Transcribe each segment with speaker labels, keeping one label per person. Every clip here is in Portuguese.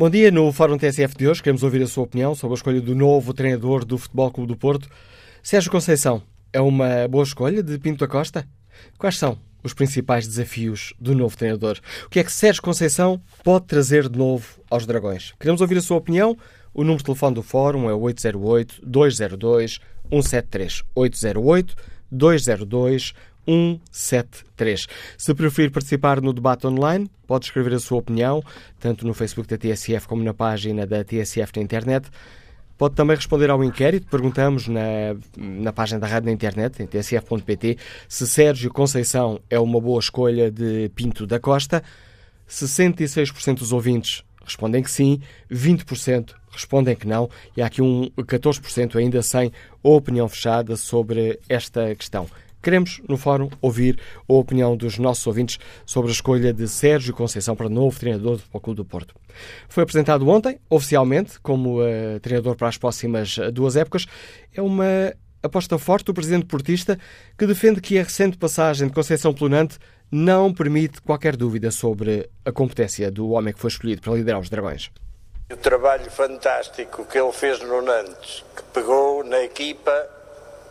Speaker 1: Bom dia. No Fórum TSF de hoje queremos ouvir a sua opinião sobre a escolha do novo treinador do Futebol Clube do Porto. Sérgio Conceição é uma boa escolha de Pinto da Costa? Quais são os principais desafios do novo treinador? O que é que Sérgio Conceição pode trazer de novo aos Dragões? Queremos ouvir a sua opinião. O número de telefone do Fórum é 808-202-173. 808-202-173. 173. Se preferir participar no debate online, pode escrever a sua opinião, tanto no Facebook da TSF como na página da TSF na internet. Pode também responder ao inquérito. Perguntamos na, na página da rádio na internet, em tsf.pt, se Sérgio Conceição é uma boa escolha de Pinto da Costa. 66% dos ouvintes respondem que sim, 20% respondem que não, e há aqui um 14% ainda sem opinião fechada sobre esta questão. Queremos, no Fórum, ouvir a opinião dos nossos ouvintes sobre a escolha de Sérgio Conceição para novo treinador do Clube do Porto. Foi apresentado ontem, oficialmente, como uh, treinador para as próximas eh, duas épocas. É uma aposta forte do presidente portista, que defende que a recente passagem de Conceição pelo Nantes não permite qualquer dúvida sobre a competência do homem que foi escolhido para liderar os Dragões.
Speaker 2: O trabalho fantástico que ele fez no Nantes, que pegou na equipa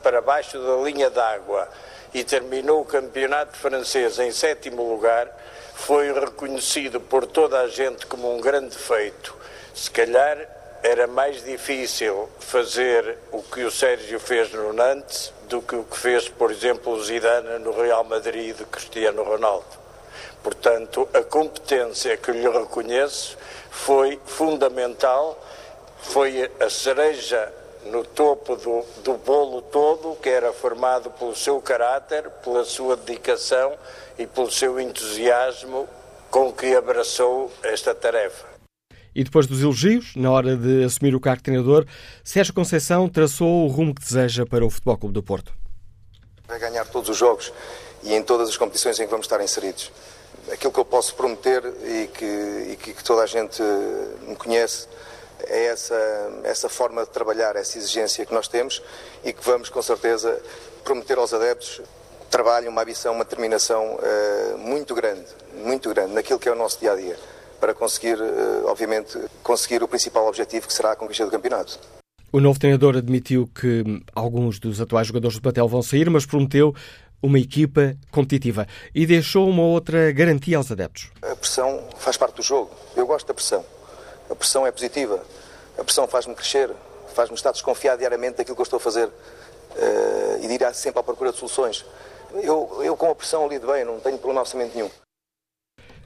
Speaker 2: para baixo da linha d'água e terminou o campeonato francês em sétimo lugar, foi reconhecido por toda a gente como um grande feito. Se calhar era mais difícil fazer o que o Sérgio fez no Nantes do que o que fez, por exemplo, o Zidane no Real Madrid de Cristiano Ronaldo. Portanto, a competência que lhe reconheço foi fundamental, foi a cereja no topo do, do bolo todo, que era formado pelo seu caráter, pela sua dedicação e pelo seu entusiasmo com que abraçou esta tarefa.
Speaker 1: E depois dos elogios, na hora de assumir o cargo de treinador, Sérgio Conceição traçou o rumo que deseja para o Futebol Clube do Porto.
Speaker 3: Vai ganhar todos os jogos e em todas as competições em que vamos estar inseridos. Aquilo que eu posso prometer e que, e que toda a gente me conhece é essa, essa forma de trabalhar, essa exigência que nós temos e que vamos, com certeza, prometer aos adeptos trabalho, uma ambição, uma determinação uh, muito grande, muito grande, naquilo que é o nosso dia a dia, para conseguir, uh, obviamente, conseguir o principal objetivo que será a conquista do campeonato.
Speaker 1: O novo treinador admitiu que alguns dos atuais jogadores do Batel vão sair, mas prometeu uma equipa competitiva e deixou uma outra garantia aos adeptos.
Speaker 3: A pressão faz parte do jogo. Eu gosto da pressão. A pressão é positiva. A pressão faz-me crescer, faz-me estar desconfiado diariamente daquilo que eu estou a fazer uh, e de ir sempre à procura de soluções. Eu, eu com a pressão lido bem, não tenho problema absolutamente nenhum.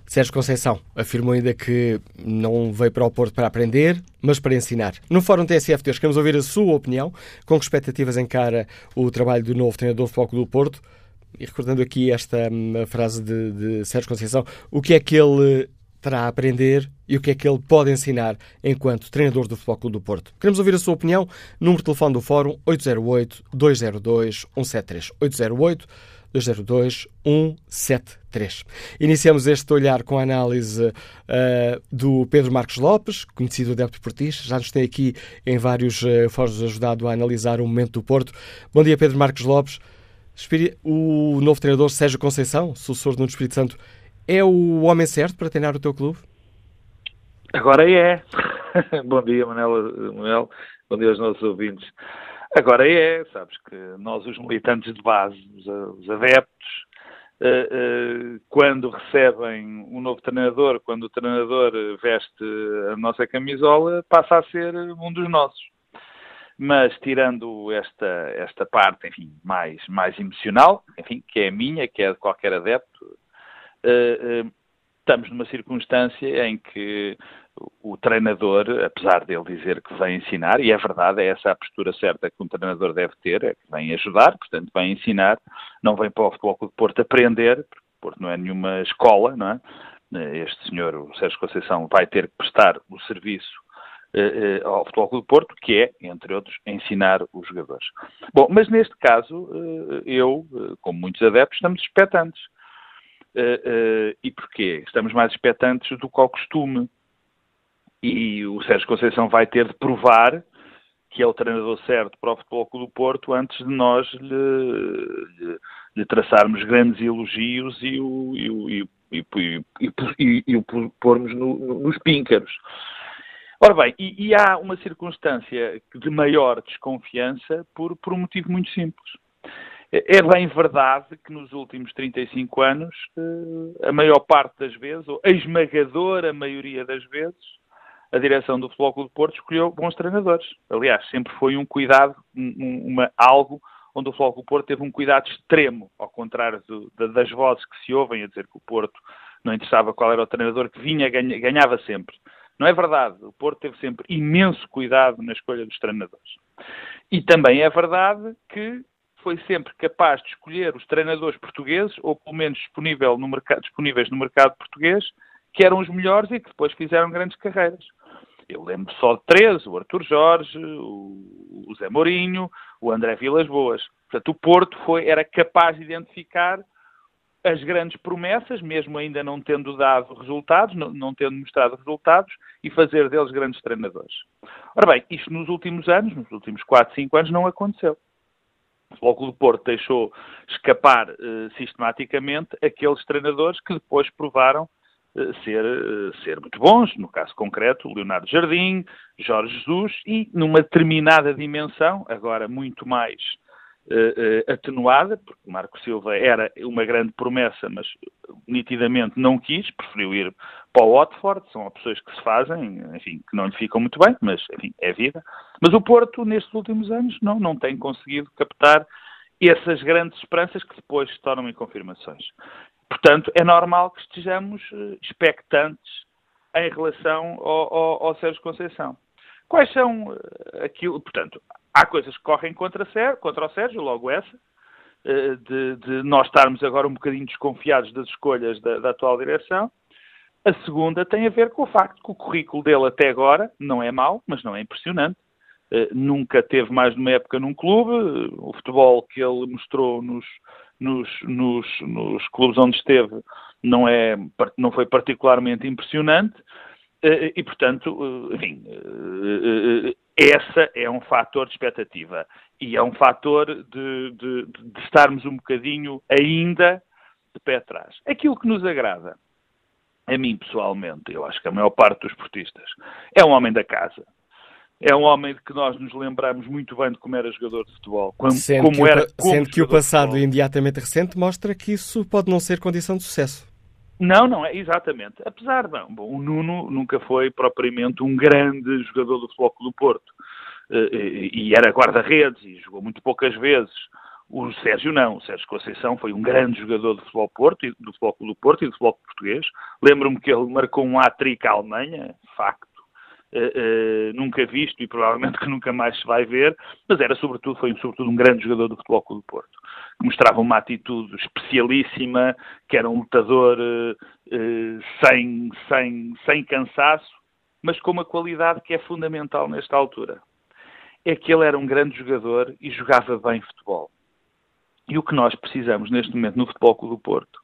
Speaker 1: Sérgio Conceição afirmou ainda que não veio para o Porto para aprender, mas para ensinar. No Fórum TSF de hoje queremos ouvir a sua opinião, com que expectativas encara o trabalho do novo treinador do Futebol do Porto. E recordando aqui esta hum, frase de, de Sérgio Conceição, o que é que ele terá a aprender e o que é que ele pode ensinar enquanto treinador do Futebol Clube do Porto. Queremos ouvir a sua opinião. Número de telefone do Fórum 808-202-173. 808-202-173. Iniciamos este olhar com a análise uh, do Pedro Marcos Lopes, conhecido adepto portista. Já nos tem aqui em vários uh, fóruns ajudado a analisar o momento do Porto. Bom dia, Pedro Marcos Lopes. O novo treinador Sérgio Conceição, sucessor do Espírito Santo, é o homem certo para treinar o teu clube?
Speaker 4: Agora é. Bom dia, Manuel, Manuel. Bom dia aos nossos ouvintes. Agora é, sabes que nós, os militantes de base, os, adeptos, eh, eh, quando recebem um novo treinador, quando o treinador veste a nossa camisola, passa a ser um dos nossos. Mas tirando esta, esta parte, enfim, mais, mais emocional, enfim, que é a minha, que é de qualquer adepto, estamos numa circunstância em que o treinador, apesar dele dizer que vem ensinar, e é verdade, é essa a postura certa que um treinador deve ter, é que vem ajudar, portanto vem ensinar, não vem para o Futebol Clube de Porto aprender, porque o Porto não é nenhuma escola, não é? Este senhor, o Sérgio Conceição, vai ter que prestar o serviço eh, ao Futebol Clube de Porto, que é, entre outros, ensinar os jogadores. Bom, mas neste caso, eu, como muitos adeptos, estamos expectantes. Uh, uh, e porquê? Estamos mais expectantes do que ao costume. E o Sérgio Conceição vai ter de provar que é o treinador certo para o Futebol Clube do Porto antes de nós lhe, lhe, lhe traçarmos grandes elogios e o, e o, e, e, e, o pormos no, no, nos píncaros. Ora bem, e, e, há uma circunstância de maior desconfiança por, por um motivo muito simples. É bem verdade que nos últimos 35 anos, eh, a maior parte das vezes, ou a esmagadora maioria das vezes, a direção do Futebol Clube de Porto escolheu bons treinadores. Aliás, sempre foi um cuidado, um, uma, algo onde o Futebol Clube de Porto teve um cuidado extremo, ao contrário do, das vozes que se ouvem a dizer que o Porto não interessava qual era o treinador que vinha, ganha, ganhava sempre. Não é verdade. O Porto teve sempre imenso cuidado na escolha dos treinadores. E também é verdade que foi sempre capaz de escolher os treinadores portugueses, ou pelo menos disponível no mercado, disponíveis no mercado português, que eram os melhores e que depois fizeram grandes carreiras. Eu lembro só de três, o Artur Jorge, o, Zé Mourinho, o André Vilas Boas. Portanto, o Porto foi, era capaz de identificar as grandes promessas, mesmo ainda não tendo dado resultados, não, não, tendo mostrado resultados, e fazer deles grandes treinadores. Ora bem, isto nos últimos anos, nos últimos 4, 5 anos, não aconteceu. O Futebol do Porto deixou escapar uh, sistematicamente aqueles treinadores que depois provaram uh, ser, uh, ser muito bons, no caso concreto, Leonardo Jardim, Jorge Jesus, e numa determinada dimensão, agora muito mais atenuada, porque Marco Silva era uma grande promessa, mas nitidamente não quis, preferiu ir para o Watford, são opções que se fazem, enfim, que não lhe ficam muito bem, mas enfim, é vida. Mas o Porto, nestes últimos anos, não, não tem conseguido captar essas grandes esperanças que depois se tornam em confirmações. Portanto, é normal que estejamos expectantes em relação ao, ao, ao Sérgio Conceição. Quais são aquilo, portanto, há coisas que correm contra, contra o Sérgio, logo essa, eh, de, de, nós estarmos agora um bocadinho desconfiados das escolhas da, da, atual direção. A segunda tem a ver com o facto que o currículo dele até agora não é mau, mas não é impressionante. Uh, nunca teve mais de uma época num clube. O futebol que ele mostrou nos, nos, nos, nos clubes onde esteve não, é, não foi particularmente impressionante. Uh, e, portanto, enfim, essa é um fator de expectativa e é um fator de, de, de, estarmos um bocadinho ainda de pé atrás. Aquilo que nos agrada, a mim pessoalmente, eu acho que a maior parte dos esportistas, é um homem da casa. É um homem de que nós nos lembramos muito bem de como era jogador de futebol. Como,
Speaker 1: sendo como que era, o, sendo que o passado imediatamente recente mostra que isso pode não ser condição de sucesso.
Speaker 4: Não, não é, exatamente. Apesar, não, bom, o Nuno nunca foi propriamente um grande jogador do Futebol do Porto. Eh, e era guarda-redes e jogou muito poucas vezes. O Sérgio não. O Sérgio Conceição foi um grande jogador do Futebol Porto, do Futebol do Porto e do futebol português. Lembro-me que ele marcou um hat-trick à Alemanha, facto. Uh, uh, nunca visto e provavelmente que nunca mais se vai ver, mas era sobretudo, foi sobretudo um grande jogador do Futebol do Porto que mostrava uma atitude especialíssima, que era um lutador uh, sem, sem, sem cansaço, mas com uma qualidade que é fundamental nesta altura. É que ele era um grande jogador e jogava bem futebol. E o que nós precisamos neste momento no Futebol Clube do Porto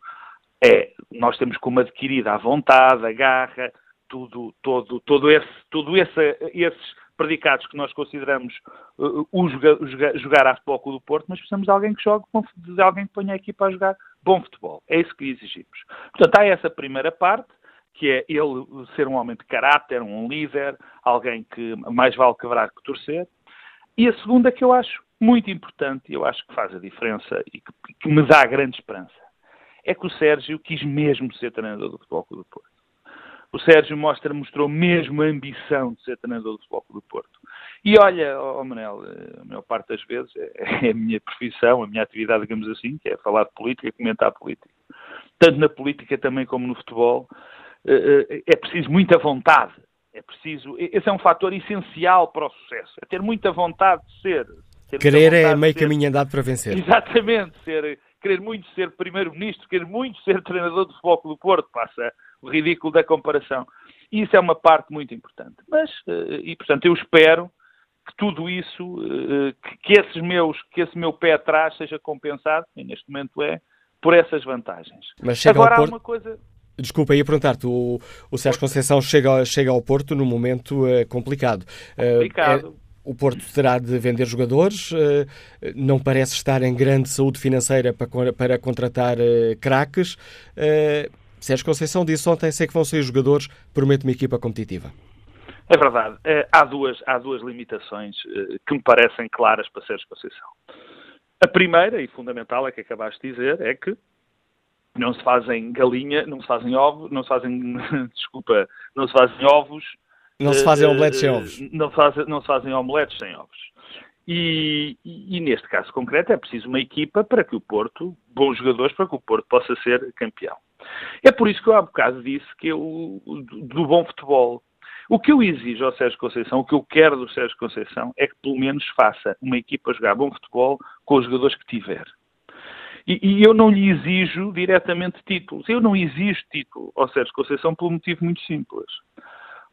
Speaker 4: é, nós temos como adquirida a vontade, a garra, tudo, todo, todo esse, tudo esse, esses predicados que nós consideramos uh, o jogar, jogar a futebol com o do Porto, mas precisamos de alguém que jogue, de alguém que ponha a equipa a jogar bom futebol. É isso que exigimos. Portanto, há essa primeira parte, que é ele ser um homem de caráter, um líder, alguém que mais vale quebrar que torcer. E a segunda que eu acho muito importante, e eu acho que faz a diferença e que, que me dá grande esperança, é que o Sérgio quis mesmo ser treinador do Futebol Clube do Porto. O Sérgio mostra, mostrou mesmo a ambição de ser treinador do Futebol do Porto. E olha, oh Manel, a maior parte das vezes é, é a minha profissão, a minha atividade, digamos assim, que é falar de política, comentar política. Tanto na política também como no futebol, eh, eh, é preciso muita vontade. É preciso. Esse é um fator essencial para o sucesso. É ter muita vontade de ser.
Speaker 1: Querer é meio caminho andado para vencer.
Speaker 4: Exatamente. Ser, querer muito ser primeiro-ministro, querer muito ser treinador do Futebol do Porto, passa o ridículo da comparação. E isso é uma parte muito importante. Mas, eh, e portanto, eu espero que tudo isso, eh, que, esses meus, que esse meu pé atrás seja compensado, e neste momento é, por essas vantagens.
Speaker 1: Mas chega Agora, ao Porto... há uma coisa... Desculpa, ia perguntar-te, o, o Sérgio Conceição chega, chega ao Porto num momento uh, complicado.
Speaker 4: Complicado. Uh, é,
Speaker 1: o Porto terá de vender jogadores, uh, não parece estar em grande saúde financeira para, para contratar craques. Sérgio Conceição disse ontem, sei que vão ser jogadores, prometo uma equipa competitiva.
Speaker 4: É verdade. Eh, há duas, há duas limitações eh, que me parecem claras para Sérgio Conceição. A primeira, e fundamental, é que acabaste de dizer, é que não se fazem galinha, não se fazem ovos, não se fazem, desculpa, não se fazem ovos.
Speaker 1: Não se fazem omeletes sem ovos.
Speaker 4: Não, faz, não se fazem omeletes sem ovos. E, e, e, neste caso concreto é preciso uma equipa para que o Porto, bons jogadores, para que o Porto possa ser campeão. É por isso que eu há bocado disse que eu, do bom futebol, o que eu exijo ao Sérgio Conceição, o que eu quero do Sérgio Conceição, é que pelo menos faça uma equipa jogar bom futebol com os jogadores que tiver. E, e, eu não lhe exijo diretamente títulos. Eu não exijo título ao Sérgio Conceição por um motivo muito simples.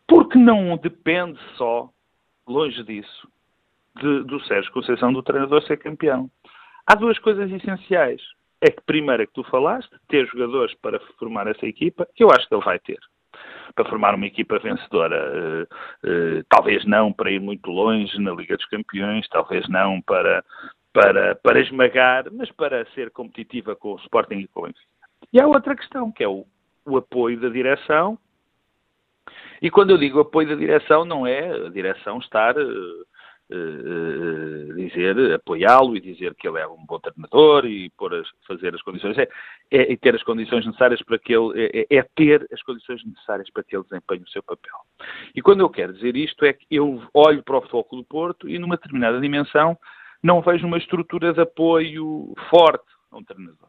Speaker 4: Porque não depende só, longe disso, de, do Sérgio Conceição, do treinador, ser campeão. Há duas coisas essenciais. É que, primeiro, é que tu falaste, ter jogadores para formar essa equipa, que eu acho que ele vai ter para formar uma equipa vencedora. Uh, uh, talvez não para ir muito longe na Liga dos Campeões, talvez não para, para, para esmagar, mas para ser competitiva com o Sporting e com o Benfica. E há outra questão, que é o, o apoio da direção. E quando eu digo apoio da direção, não é a direção estar uh, dizer, apoiá-lo e dizer que ele é um bom treinador e pôr as, fazer as condições, é, é, ter as condições necessárias para que ele, é, é, ter as condições necessárias para que ele desempenhe o seu papel. E quando eu quero dizer isto é que eu olho para o Futebol do Porto e numa determinada dimensão não vejo uma estrutura de apoio forte a um treinador.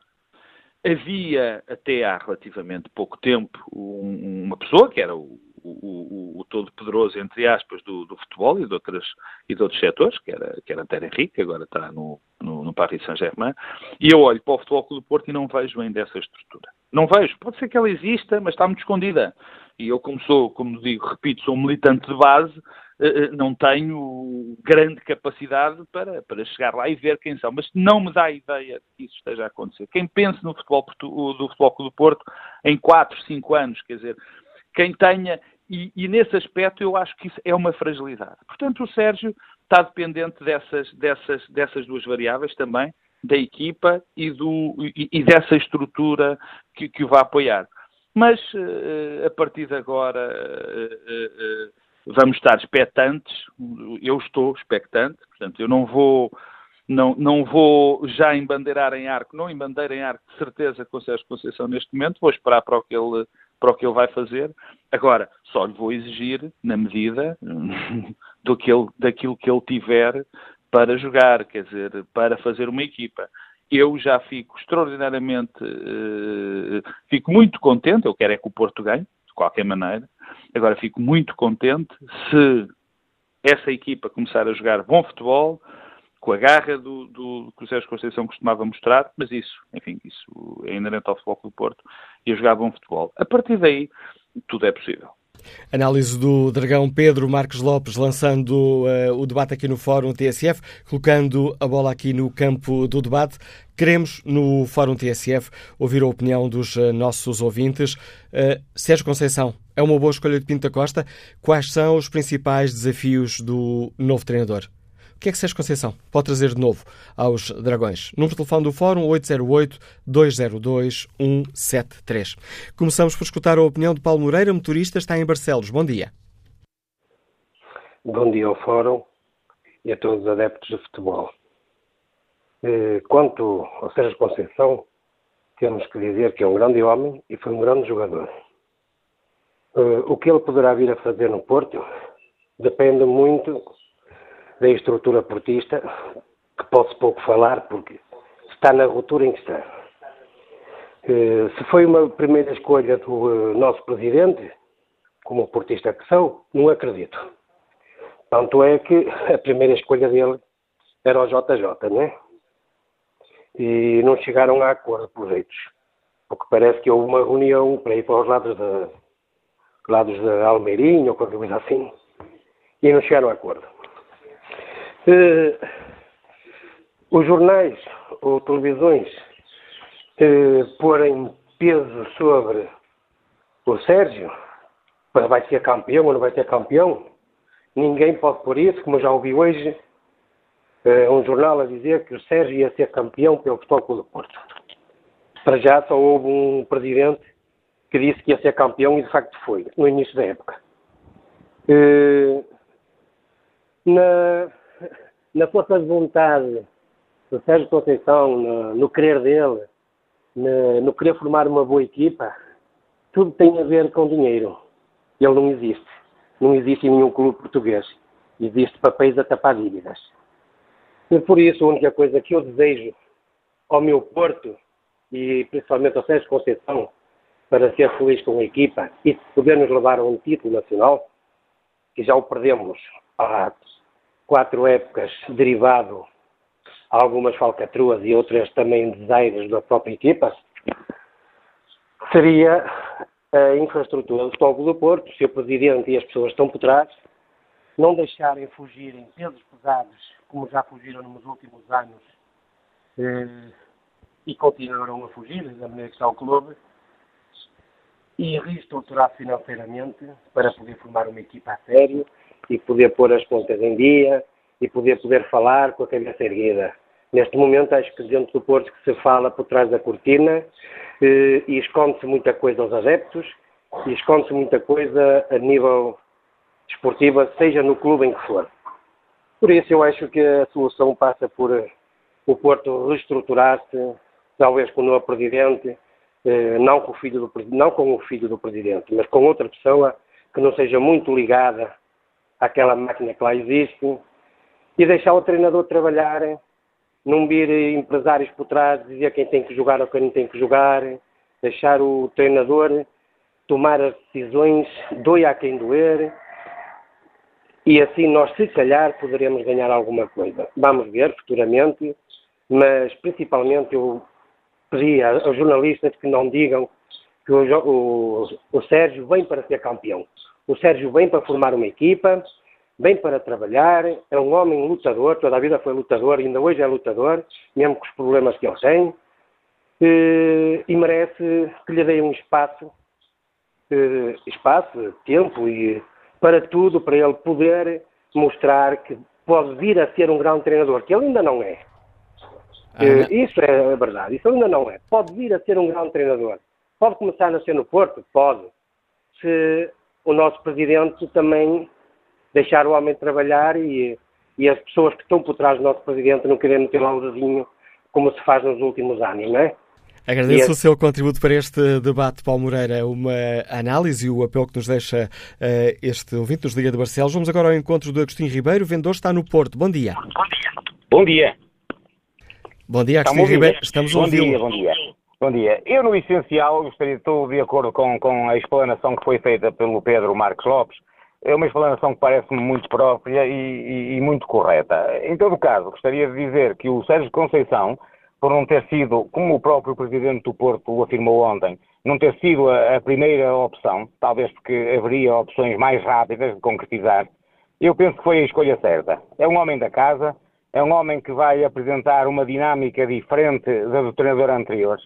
Speaker 4: Havia até há relativamente pouco tempo um, uma pessoa que era o o, o, o todo poderoso, entre aspas, do, do, futebol e de, outras, e de outros setores, que era, que era Antero Henrique, agora está no, no, no Paris Saint-Germain, e eu olho para o Futebol Clube do Porto e não vejo ainda essa estrutura. Não vejo. Pode ser que ela exista, mas está muito escondida. E eu, como sou, como digo, repito, sou um militante de base, eh, eh, não tenho grande capacidade para, para chegar lá e ver quem são, mas não me dá a ideia que isso esteja a acontecer. Quem pensa no futebol do Futebol Clube do Porto em 4, 5 anos, quer dizer, quem tenha e, e, nesse aspecto eu acho que isso é uma fragilidade. Portanto, o Sérgio está dependente dessas, dessas, dessas duas variáveis também, da equipa e, do, e, e dessa estrutura que, que, o vai apoiar. Mas uh, a partir de agora uh, uh, vamos estar expectantes, eu estou expectante, portanto, eu não vou. Não, não vou já embandeirar em arco, não embandeiro em arco de certeza com o Sérgio Conceição neste momento, vou esperar para o que ele para o que ele vai fazer. Agora, só lhe vou exigir, na medida do que ele, daquilo que ele tiver para jogar, quer dizer, para fazer uma equipa. Eu já fico extraordinariamente, uh, fico muito contente, eu quero é que o Porto ganhe, de qualquer maneira. Agora, fico muito contente se essa equipa começar a jogar bom futebol, com a garra do, do que o Sérgio Conceição costumava mostrar, mas isso, enfim, isso é inerente ao futebol do Porto e a jogar bom futebol. A partir daí, tudo é possível.
Speaker 1: Análise do Dragão Pedro Marcos Lopes lançando uh, o debate aqui no Fórum TSF, colocando a bola aqui no campo do debate. Queremos, no Fórum TSF, ouvir a opinião dos uh, nossos ouvintes. Uh, Sérgio Conceição, é uma boa escolha de Pinto da Costa. Quais são os principais desafios do novo treinador? O que é que Sérgio Conceição pode trazer de novo aos Dragões? Número de telefone do Fórum 808-202-173. Começamos por escutar a opinião de Paulo Moreira, motorista, está em Barcelos. Bom dia.
Speaker 5: Bom dia ao Fórum e a todos os adeptos de futebol. Eh, quanto ao Sérgio Conceição, temos que dizer que é um grande homem e foi um grande jogador. Eh, o que ele poderá vir a fazer no Porto depende muito da estrutura portista, que posso pouco falar porque está na ruptura em que está. Eh, se foi uma primeira escolha do eh, nosso presidente, como portista que sou, não acredito. Tanto é que a primeira escolha dele era o JJ, não é? E não chegaram a acordo, por jeitos. Porque parece que houve uma reunião para ir para os lados de, lados de Almeirinho ou qualquer coisa assim, e não chegaram a acordo. Eh, os jornais ou televisões eh, porem peso sobre o Sérgio, para vai ser campeão ou não vai ser campeão, ninguém pode pôr isso, como já ouvi hoje, eh, um jornal a dizer que o Sérgio ia ser campeão pelo Futebol do Porto. Para já só houve um presidente que disse que ia ser campeão e de facto foi, no início da época. Uh, na, na força de vontade do Sérgio Conceição, no, no querer dele, no, no, querer formar uma boa equipa, tudo tem a ver com dinheiro. Ele não existe. Não existe em nenhum clube português. Existe papéis a tapar dívidas. E por isso, a única coisa que eu desejo ao meu Porto e principalmente ao Sérgio Conceição para ser feliz com a equipa e poder nos levar a um título nacional, que já o perdemos há quatro épocas, derivado algumas falcatruas e outras também desaires da própria equipa, seria a infraestrutura do Futebol do Porto, o Presidente e as pessoas estão por trás, não deixarem fugirem pesos pesados, como já fugiram nos últimos anos, eh, e continuarão a fugir da maneira que está o clube, e reestruturar financeiramente para poder formar uma equipa a sério e poder pôr as contas em dia e poder poder falar com a cabeça erguida. Neste momento, acho que dentro do Porto que se fala por trás da cortina eh, e esconde-se muita coisa aos adeptos e esconde-se muita coisa a nível desportivo, seja no clube em que for. Por isso, eu acho que a solução passa por eh, o Porto reestruturar-se, talvez com o novo presidente, eh, não com o filho do não com o filho do presidente, mas com outra pessoa que não seja muito ligada àquela máquina que lá existe e deixar o treinador trabalhar, não vir empresários por trás dizer quem tem que jogar ou quem não tem que jogar, deixar o treinador tomar as decisões, doe a quem doer, e assim nós, se calhar, poderemos ganhar alguma coisa. Vamos ver futuramente, mas principalmente eu pedi aos jornalistas que não digam que o, o, o Sérgio vem para ser campeão. O Sérgio vem para formar uma equipa, vem para trabalhar, é um homem lutador, toda a vida foi lutador, ainda hoje é lutador, mesmo com os problemas que ele tem, e, merece que lhe deem um espaço, espaço, tempo e para tudo, para ele poder mostrar que pode vir a ser um grande treinador, que ele ainda não é. Ah, isso é verdade, isso ainda não é. Pode vir a ser um grande treinador. Pode começar a nascer no Porto? Pode. Se o nosso presidente também deixar o homem trabalhar e, e as pessoas que estão por trás do nosso presidente não querem meter lá o dedinho como se faz nos últimos anos, não é?
Speaker 1: Agradeço o seu contributo para este debate, Paulo Moreira, uma análise e o apelo que nos deixa uh, este ouvinte dos Liga de Barcelos. Vamos agora ao encontro do Agostinho Ribeiro, vendedor está no Porto. Bom dia.
Speaker 6: Bom dia. Bom dia.
Speaker 1: Bom dia, Agostinho Ribeiro. Estamos.
Speaker 6: Bom dia, bom dia. Bom dia. Eu, no essencial, gostaria, estou de acordo com, com a explanação que foi feita pelo Pedro Marcos Lopes. É uma explanação que parece-me muito própria e, e, e, muito correta. Em todo caso, gostaria de dizer que o Sérgio Conceição, por não ter sido, como o próprio Presidente do Porto o afirmou ontem, não ter sido a, a primeira opção, talvez porque haveria opções mais rápidas de concretizar, eu penso que foi a escolha certa. É um homem da casa, é um homem que vai apresentar uma dinâmica diferente da do treinador anterior.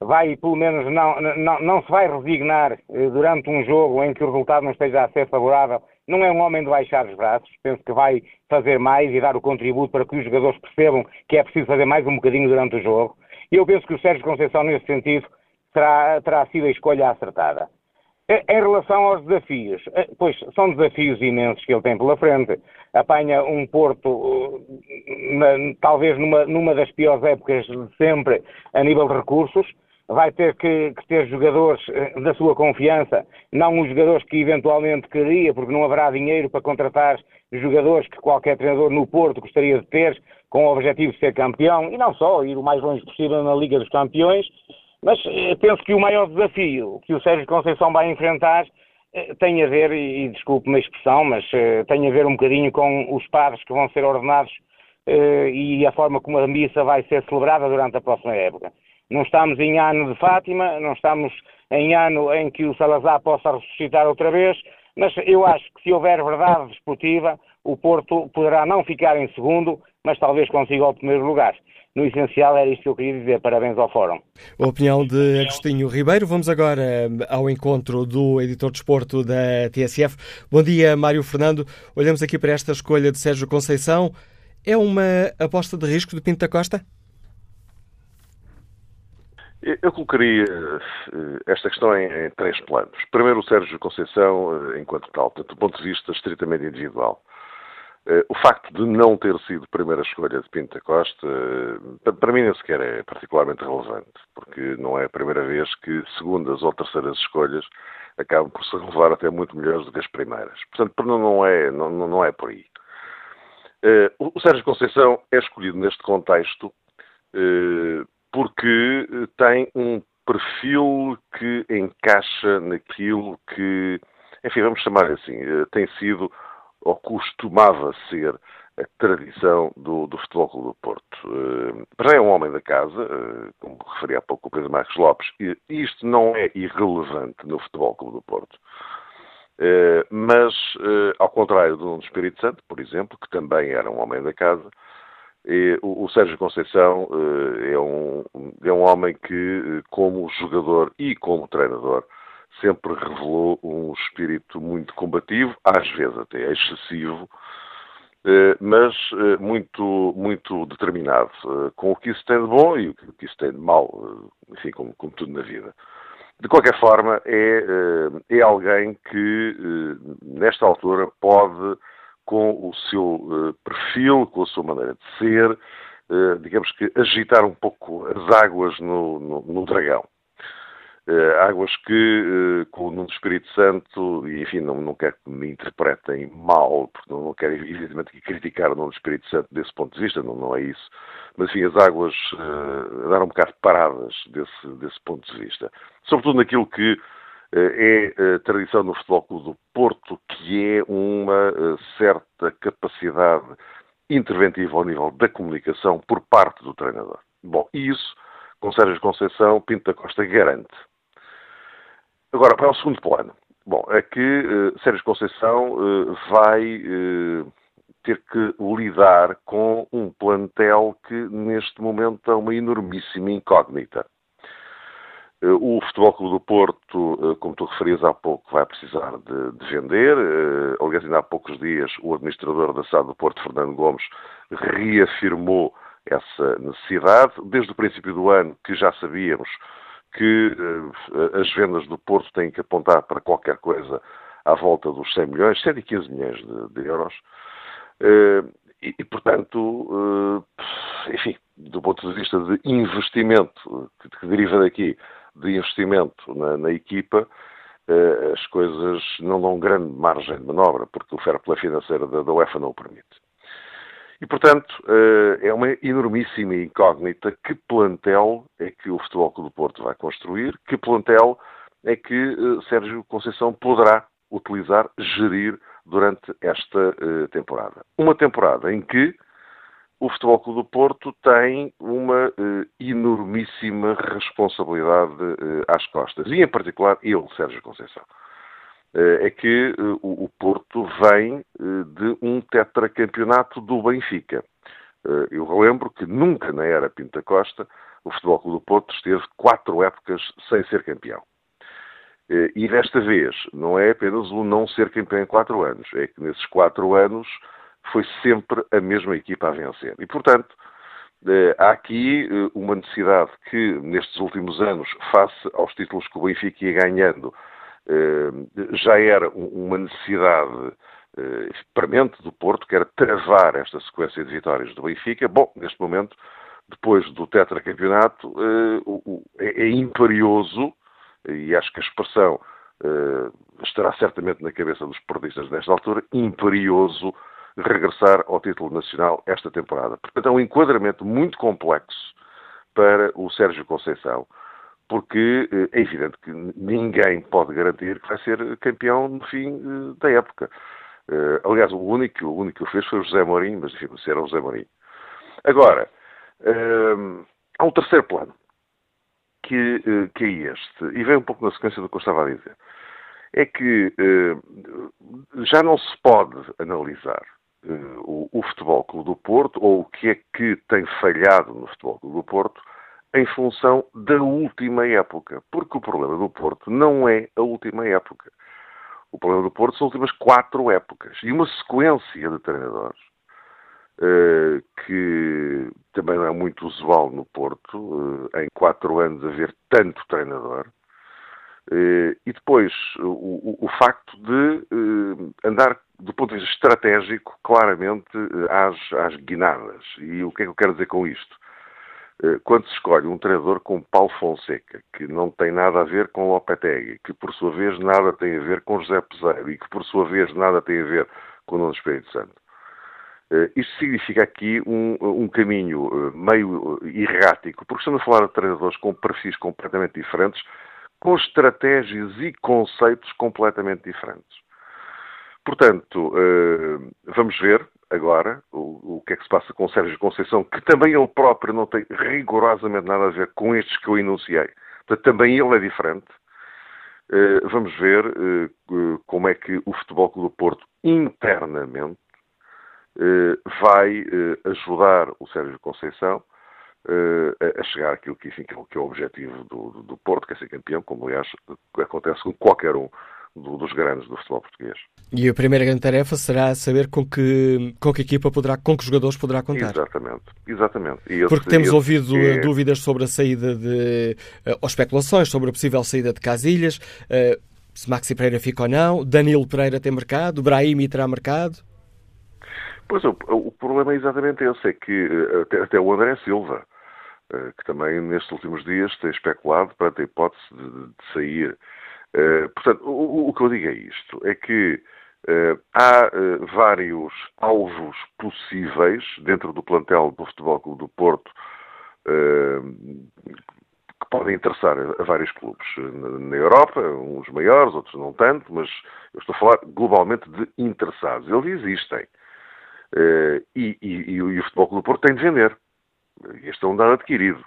Speaker 6: Vai, pelo menos, não, não, não se vai resignar eh, durante um jogo em que o resultado não esteja a ser favorável. Não é um homem de baixar os braços. Penso que vai fazer mais e dar o contributo para que os jogadores percebam que é preciso fazer mais um bocadinho durante o jogo. E eu penso que o Sérgio Conceição, nesse sentido, terá, terá sido a escolha acertada. Em relação aos desafios, eh, pois são desafios imensos que ele tem pela frente. Apanha um Porto, eh, talvez numa, numa das piores épocas de sempre, a nível de recursos. Vai ter que, que, ter jogadores eh, da sua confiança, não os jogadores que eventualmente queria, porque não haverá dinheiro para contratar jogadores que qualquer treinador no Porto gostaria de ter, com o objetivo de ser campeão, e não só, ir o mais longe possível na Liga dos Campeões, mas eh, penso que o maior desafio que o Sérgio Conceição vai enfrentar eh, tem a ver, e desculpe-me a expressão, mas tem a ver um bocadinho com os padres que vão ser ordenados e a forma como a missa vai ser celebrada durante a próxima época. Não estamos em ano de Fátima, não estamos em ano em que o Salazar possa ressuscitar outra vez, mas eu acho que se houver verdade desportiva, o Porto poderá não ficar em segundo, mas talvez consiga o primeiro lugar no essencial era isto que eu queria dizer. Parabéns ao Fórum.
Speaker 1: A opinião de Agostinho Ribeiro. Vamos agora eh, ao encontro do editor de esporto da TSF. Bom dia, Mário Fernando. Olhamos aqui para esta escolha de Sérgio Conceição. É uma aposta de risco de Pinto da Costa?
Speaker 7: Eu colocaria esta questão em, três planos. Primeiro, o Sérgio Conceição, enquanto tal, do ponto de vista estritamente individual. O facto de não ter sido primeira escolha de Pinto Costa, para mim nem sequer é particularmente relevante, porque não é a primeira vez que segundas ou terceiras escolhas acabam por se revelar até muito melhores do que as primeiras. Portanto, não é, não, não é por aí. O Sérgio Conceição é escolhido neste contexto porque tem um perfil que encaixa naquilo que, enfim, vamos chamar assim, uh, tem sido ou costumava ser a tradição do, do Futebol Clube do Porto. Uh, já é um homem da casa, como referi há pouco o Pedro Marcos Lopes, isto não é irrelevante no Futebol Clube do Porto. Mas, ao contrário do Espírito Santo, por exemplo, que também era um homem da casa, o, o, Sérgio Conceição é um, é um homem que, como jogador e como treinador, sempre revelou um espírito muito combativo, às vezes até excessivo, eh, mas eh, muito, muito determinado, eh, com o que isso tem de bom e o que isso tem de mau, enfim, como, como tudo na vida. De qualquer forma, é, é alguém que, nesta altura, pode, com o seu perfil, com a sua maneira de ser, digamos que agitar um pouco as águas no, no, no dragão. Uh, águas que, com o Nuno Espírito Santo, e enfim, não, não quero que me interpretem mal, porque não, não quero evidentemente criticar o Nuno Espírito Santo desse ponto de vista, não, não é isso, mas enfim, as águas uh, andaram um bocado paradas desse, desse ponto de vista. Sobretudo naquilo que é a tradição no Futebol Clube do Porto, que é uma certa capacidade interventiva ao nível da comunicação por parte do treinador. Bom, isso, com Sérgio Conceição, Pinto da Costa garante. Agora, para o segundo plano. Bom, é que uh, Sérgio Conceição uh, vai uh, ter que lidar com um plantel que neste momento é uma enormíssima incógnita. O Futebol Clube do Porto, como tu referias há pouco, vai precisar de, de vender. Aliás, ainda há poucos dias, o administrador da SAD do Porto, Fernando Gomes, reafirmou essa necessidade. Desde o princípio do ano, que já sabíamos que as vendas do Porto têm que apontar para qualquer coisa à volta dos 100 milhões, 115 milhões de, de euros. E, e, portanto, enfim, do ponto de vista de investimento, que, que deriva daqui, de investimento na, na equipa, as coisas não dão grande margem de manobra, porque o fair play financeiro da, da UEFA não o permite. E, portanto, eh, é uma enormíssima incógnita que plantel é que o Futebol Clube do Porto vai construir, que plantel é que eh, Sérgio Conceição poderá utilizar, gerir durante esta temporada. Uma temporada em que o Futebol Clube do Porto tem uma enormíssima responsabilidade às costas, e em particular ele, Sérgio Conceição. Eh, é que eh, o Porto vem eh, de um tetracampeonato do Benfica. Eu relembro que nunca na era Pinta Costa o Futebol Clube do Porto esteve quatro épocas sem ser campeão. E desta vez não é apenas o não ser campeão em quatro anos, é que nesses quatro anos foi sempre a mesma equipa a vencer. E, portanto, há aqui uma necessidade que, nestes últimos anos, face aos títulos que o Benfica ia ganhando, eh, já era uma necessidade eh, premente do Porto, que era travar esta sequência de vitórias do Benfica. Bom, neste momento, depois do tetracampeonato, eh, é, é imperioso, e acho que a expressão estará certamente na cabeça dos portistas nesta altura, imperioso regressar ao título nacional esta temporada. Portanto, é um enquadramento muito complexo para o Sérgio Conceição porque eh, é evidente que ninguém pode garantir que vai ser campeão no fim eh, da época. Eh, aliás, o único, o único que o fez foi o José Mourinho, mas enfim, se era o José Mourinho. Agora, há um terceiro plano, que, que é este, e vem um pouco na sequência do que eu estava a dizer. É que já não se pode analisar o, o Futebol Clube do Porto, ou o que é que tem falhado no Futebol Clube do Porto, em função da última época. Porque o problema do Porto não é a última época. O problema do Porto são as últimas quatro épocas. E uma sequência de treinadores uh, que também não é muito usual no Porto, uh, em quatro anos haver tanto treinador. Uh, e depois o, o facto de andar, do ponto de vista estratégico, claramente às, às guinadas. E o que é que eu quero dizer com isto? quando se escolhe um treinador como Paulo Fonseca, que não tem nada a ver com Lopetegui, que por sua vez nada tem a ver com José Peseiro e que por sua vez nada tem a ver com o Nuno Espírito Santo, isto significa aqui um, um caminho meio errático, porque estamos a falar de treinadores com perfis completamente diferentes, com estratégias e conceitos completamente diferentes. Portanto, uh, vamos ver agora o, que é que se passa com o Sérgio Conceição, que também ele próprio não tem rigorosamente nada a ver com estes que eu enunciei. Portanto, também ele é diferente. vamos ver como é que o Futebol Clube do Porto internamente eh, vai eh, ajudar o Sérgio Conceição eh, a chegar àquilo que, enfim, que é o objetivo do, do Porto, que é ser campeão, como aliás acontece com qualquer um dos grandes do futebol português.
Speaker 1: E a primeira grande tarefa será saber com que, com que equipa poderá, com que jogadores poderá contar.
Speaker 7: Exatamente, exatamente.
Speaker 1: Esse, Porque temos ouvido é... dúvidas sobre a saída de, ou especulações sobre a possível saída de Casilhas, se Maxi Pereira fica ou não, Danilo Pereira tem mercado, Brahimi terá mercado.
Speaker 7: Pois o, o problema é exatamente esse, é que eh, até, até o André Silva, eh, que também nestes últimos dias tem especulado para ter hipótese de, de sair. Uh, portanto, o, o, que eu digo é isto, é que há vários alvos possíveis dentro do plantel do Futebol Clube do Porto que podem interessar a, a vários clubes na, Europa, uns maiores, outros não tanto, mas eu estou a falar globalmente de interessados. Eles existem. Uh, e, e, e, o Futebol Clube do Porto tem de vender. Este é um dado adquirido.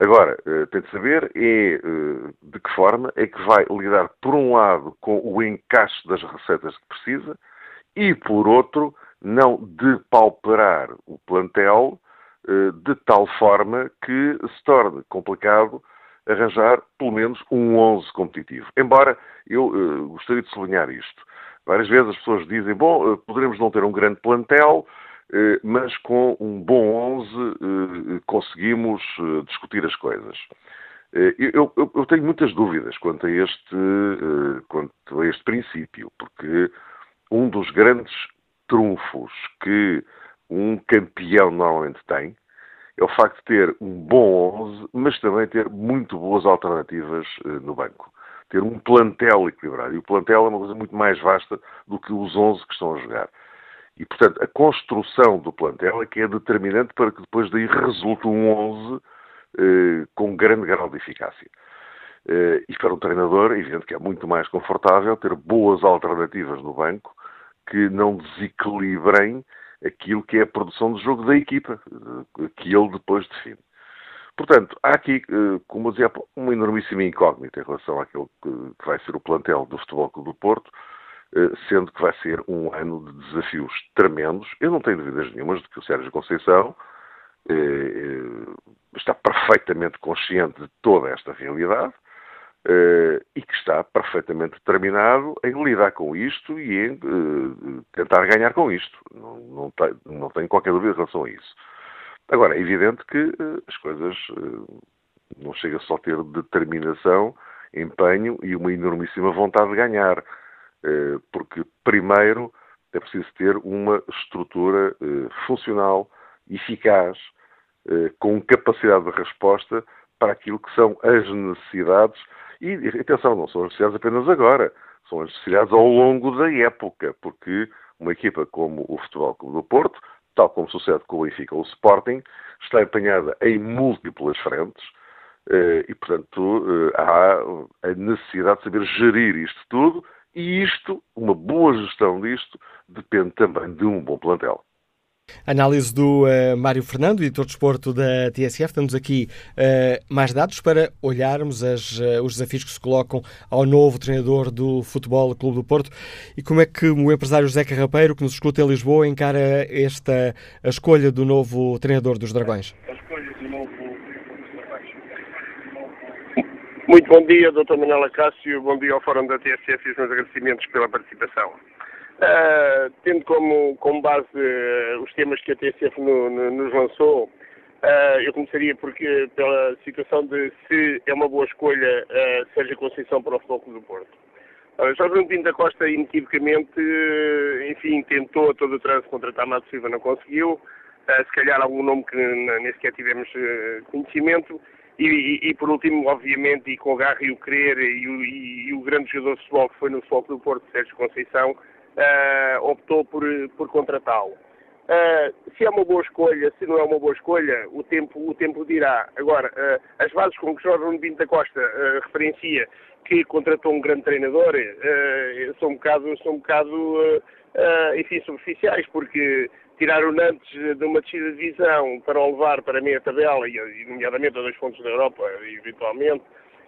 Speaker 7: Agora, uh, tem de saber é uh, de que forma é que vai lidar, por um lado, com o encaixe das receitas que precisa e, por outro, não depauperar o plantel de tal forma que se torne complicado arranjar pelo menos um 11 competitivo. Embora eu gostaria de sublinhar isto. Várias vezes as pessoas dizem, bom, eh, poderemos não ter um grande plantel, eh, mas com um bom 11 eh, conseguimos discutir as coisas. Eu, eu, eu, tenho muitas dúvidas quanto a, este, quanto a este princípio, porque um dos grandes trunfos que um campeão normalmente tem é o facto de ter um bom 11, mas também ter muito boas alternativas no banco ter um plantel equilibrado. E o plantel é uma coisa muito mais vasta do que os 11 que estão a jogar. E, portanto, a construção do plantel é que é determinante para que depois daí resulte um 11 eh, com grande grau de eficácia. Eh, e para um treinador, evidente que é muito mais confortável ter boas alternativas no banco que não desequilibrem aquilo que é a produção de jogo da equipa, eh, que ele depois define. Portanto, há aqui, eh, como eu dizia, uma enormíssima incógnita em relação àquilo que vai ser o plantel do Futebol Clube do Porto, eh, sendo que vai ser um ano de desafios tremendos. Eu não tenho dúvidas nenhumas de que o Sérgio Conceição eh, está perfeitamente consciente de toda esta realidade e que está perfeitamente determinado em lidar com isto e em tentar ganhar com isto. Não, não, tenho, não tenho qualquer dúvida em relação a isso. Agora, é evidente que uh, as coisas uh, não chega só a ter determinação, empenho e uma enormíssima vontade de ganhar, uh, porque primeiro é preciso ter uma estrutura funcional, eficaz, com capacidade de resposta para aquilo que são as necessidades. E, atenção, não são as necessidades apenas agora, são as necessidades ao longo da época, porque uma equipa como o Futebol Clube do Porto tal como sucede com o Benfica ou o Sporting, está empenhada em múltiplas frentes eh, e, portanto, eh, há a necessidade de saber gerir isto tudo e isto, uma boa gestão disto, depende também de um bom plantel.
Speaker 1: Análise do uh, Mário Fernando, editor de esporto da TSF. Temos aqui uh, mais dados para olharmos as, uh, os desafios que se colocam ao novo treinador do Futebol Clube do Porto e como é que o empresário José Carrapeiro, que nos escuta em Lisboa, encara esta a escolha do novo treinador dos Dragões.
Speaker 8: Muito bom dia, Dr. Manela Cássio. Bom dia ao Fórum da TSF e os meus agradecimentos pela participação. Uh, tendo como, como base uh, os temas que a TSF no, no, nos lançou, uh, eu começaria porque, pela situação de se é uma boa escolha uh, Sérgio Conceição para o Futebol do Porto. Uh, Jorge Pinto da Costa, inequivocamente, enfim, tentou a todo o trânsito contratar Mato Silva, não conseguiu. se calhar algum nome que nem sequer tivemos conhecimento. E, e, e, por último, obviamente, e com o garra e o querer e o, e o grande jogador de futebol que foi no Futebol do Porto, Sérgio Conceição, uh, optou por, por contratá-lo. Uh, se é uma boa escolha, se não é uma boa escolha, o tempo, o tempo dirá. Agora, uh, as bases com que Jorge Nuno da Costa uh, referencia que contratou um grande treinador são um bocado, são um bocado enfim, superficiais, porque tirar o Nantes de uma descida de divisão para o levar para a meia tabela, e nomeadamente a dois pontos da Europa, eventualmente,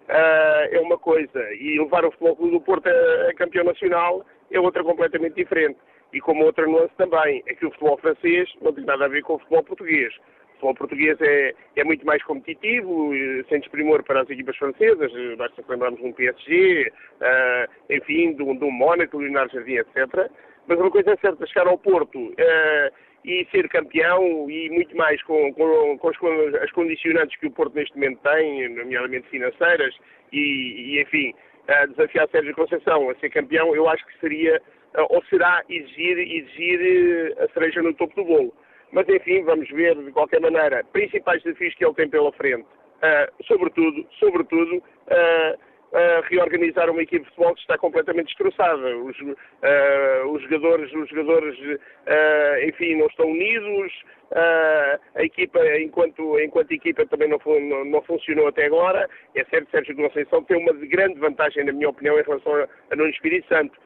Speaker 8: é uma coisa. E levar o Futebol Clube do Porto a, a campeão nacional é outra completamente diferente. E como outra nuance também, é que o futebol francês não tem nada a ver com o futebol português. O futebol português é, é muito mais competitivo, sem desprimor para as equipas francesas, basta lembrarmos de um PSG, uh, enfim, de um, de um Mónaco, do Leonardo Jardim, etc. Mas uma coisa é certa, chegar ao Porto uh, e ser campeão e muito mais com, com, com as, as, condicionantes que o Porto neste momento tem, nomeadamente financeiras, e, e enfim, desafiar Sérgio Conceição a ser campeão, eu acho que seria uh, ou será exigir, exigir a cereja no topo do bolo. Mas enfim, vamos ver de qualquer maneira, principais desafios que ele tem pela frente. Uh, sobretudo, sobretudo, uh, reorganizar uma equipe de futebol que está completamente destroçada. Os, uh, os jogadores, os jogadores uh, enfim, não estão unidos, a equipa, enquanto, enquanto equipa, também não, não, não, funcionou até agora. É certo que Sérgio Conceição tem uma grande vantagem, na minha opinião, em relação a, a Nuno Espírito Santo.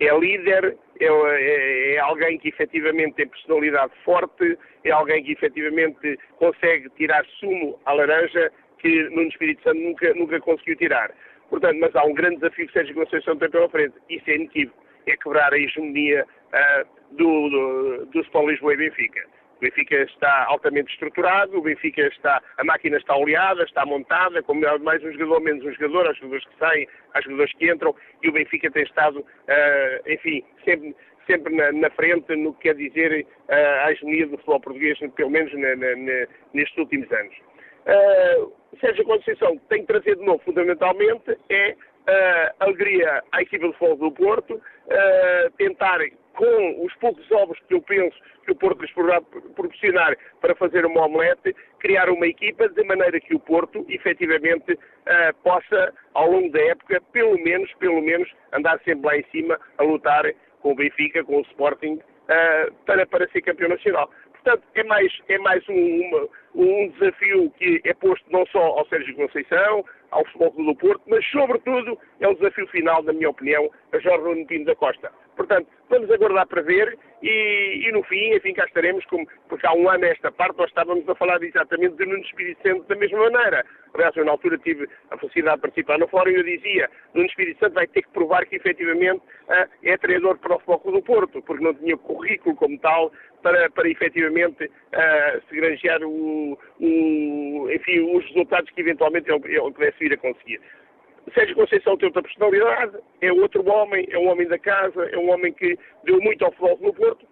Speaker 8: É líder, é, é, é, alguém que efetivamente tem personalidade forte, é alguém que efetivamente consegue tirar sumo à laranja que Nuno Espírito Santo nunca, nunca conseguiu tirar. Portanto, mas há um grande desafio que Sérgio Conceição tem pela frente. Isso é inequívoco. É quebrar a hegemonia uh, do, do, do Sport Lisboa e Benfica. O Benfica está altamente estruturado, o Benfica está, a máquina está oleada, está montada, com mais um jogador, menos um jogador, há jogadores que saem, há jogadores que entram, e o Benfica tem estado, uh, enfim, sempre, sempre na, na, frente no que quer dizer uh, a hegemonia do futebol português, pelo menos na, na, nestes últimos anos. Uh, Sérgio Conceição tem que trazer de novo, fundamentalmente, é uh, alegria à equipa de futebol do Porto, uh, tentar, com os poucos ovos que eu penso que o Porto lhes poderá proporcionar para fazer uma omelete, criar uma equipa de maneira que o Porto, efetivamente, uh, possa, ao longo da época, pelo menos, pelo menos, andar sempre lá em cima a lutar com o Benfica, com o Sporting, uh, para, para ser campeão nacional. Portanto, é mais, é mais um, uma, um desafio que é posto não só ao Sérgio Conceição, ao Futebol Clube do Porto, mas, sobretudo, é um desafio final, na minha opinião, a Jorge Nuno Pinto da Costa. Portanto, vamos aguardar para ver e, e, no fim, enfim, cá estaremos, como, porque há um ano esta parte nós estávamos a falar exatamente de Nuno Espírito Santo da mesma maneira. Aliás, eu na altura tive a felicidade de participar no fórum e eu dizia, Nuno Espírito Santo vai ter que provar que efetivamente uh, é treinador para o Futebol do Porto, porque não tinha currículo como tal para, para efetivamente uh, se granjear o, o, enfim, os resultados que eventualmente ele, ele pudesse vir a conseguir. Sérgio Conceição tem outra personalidade, é outro homem, é um homem da casa, é um homem que deu muito ao futebol no Porto.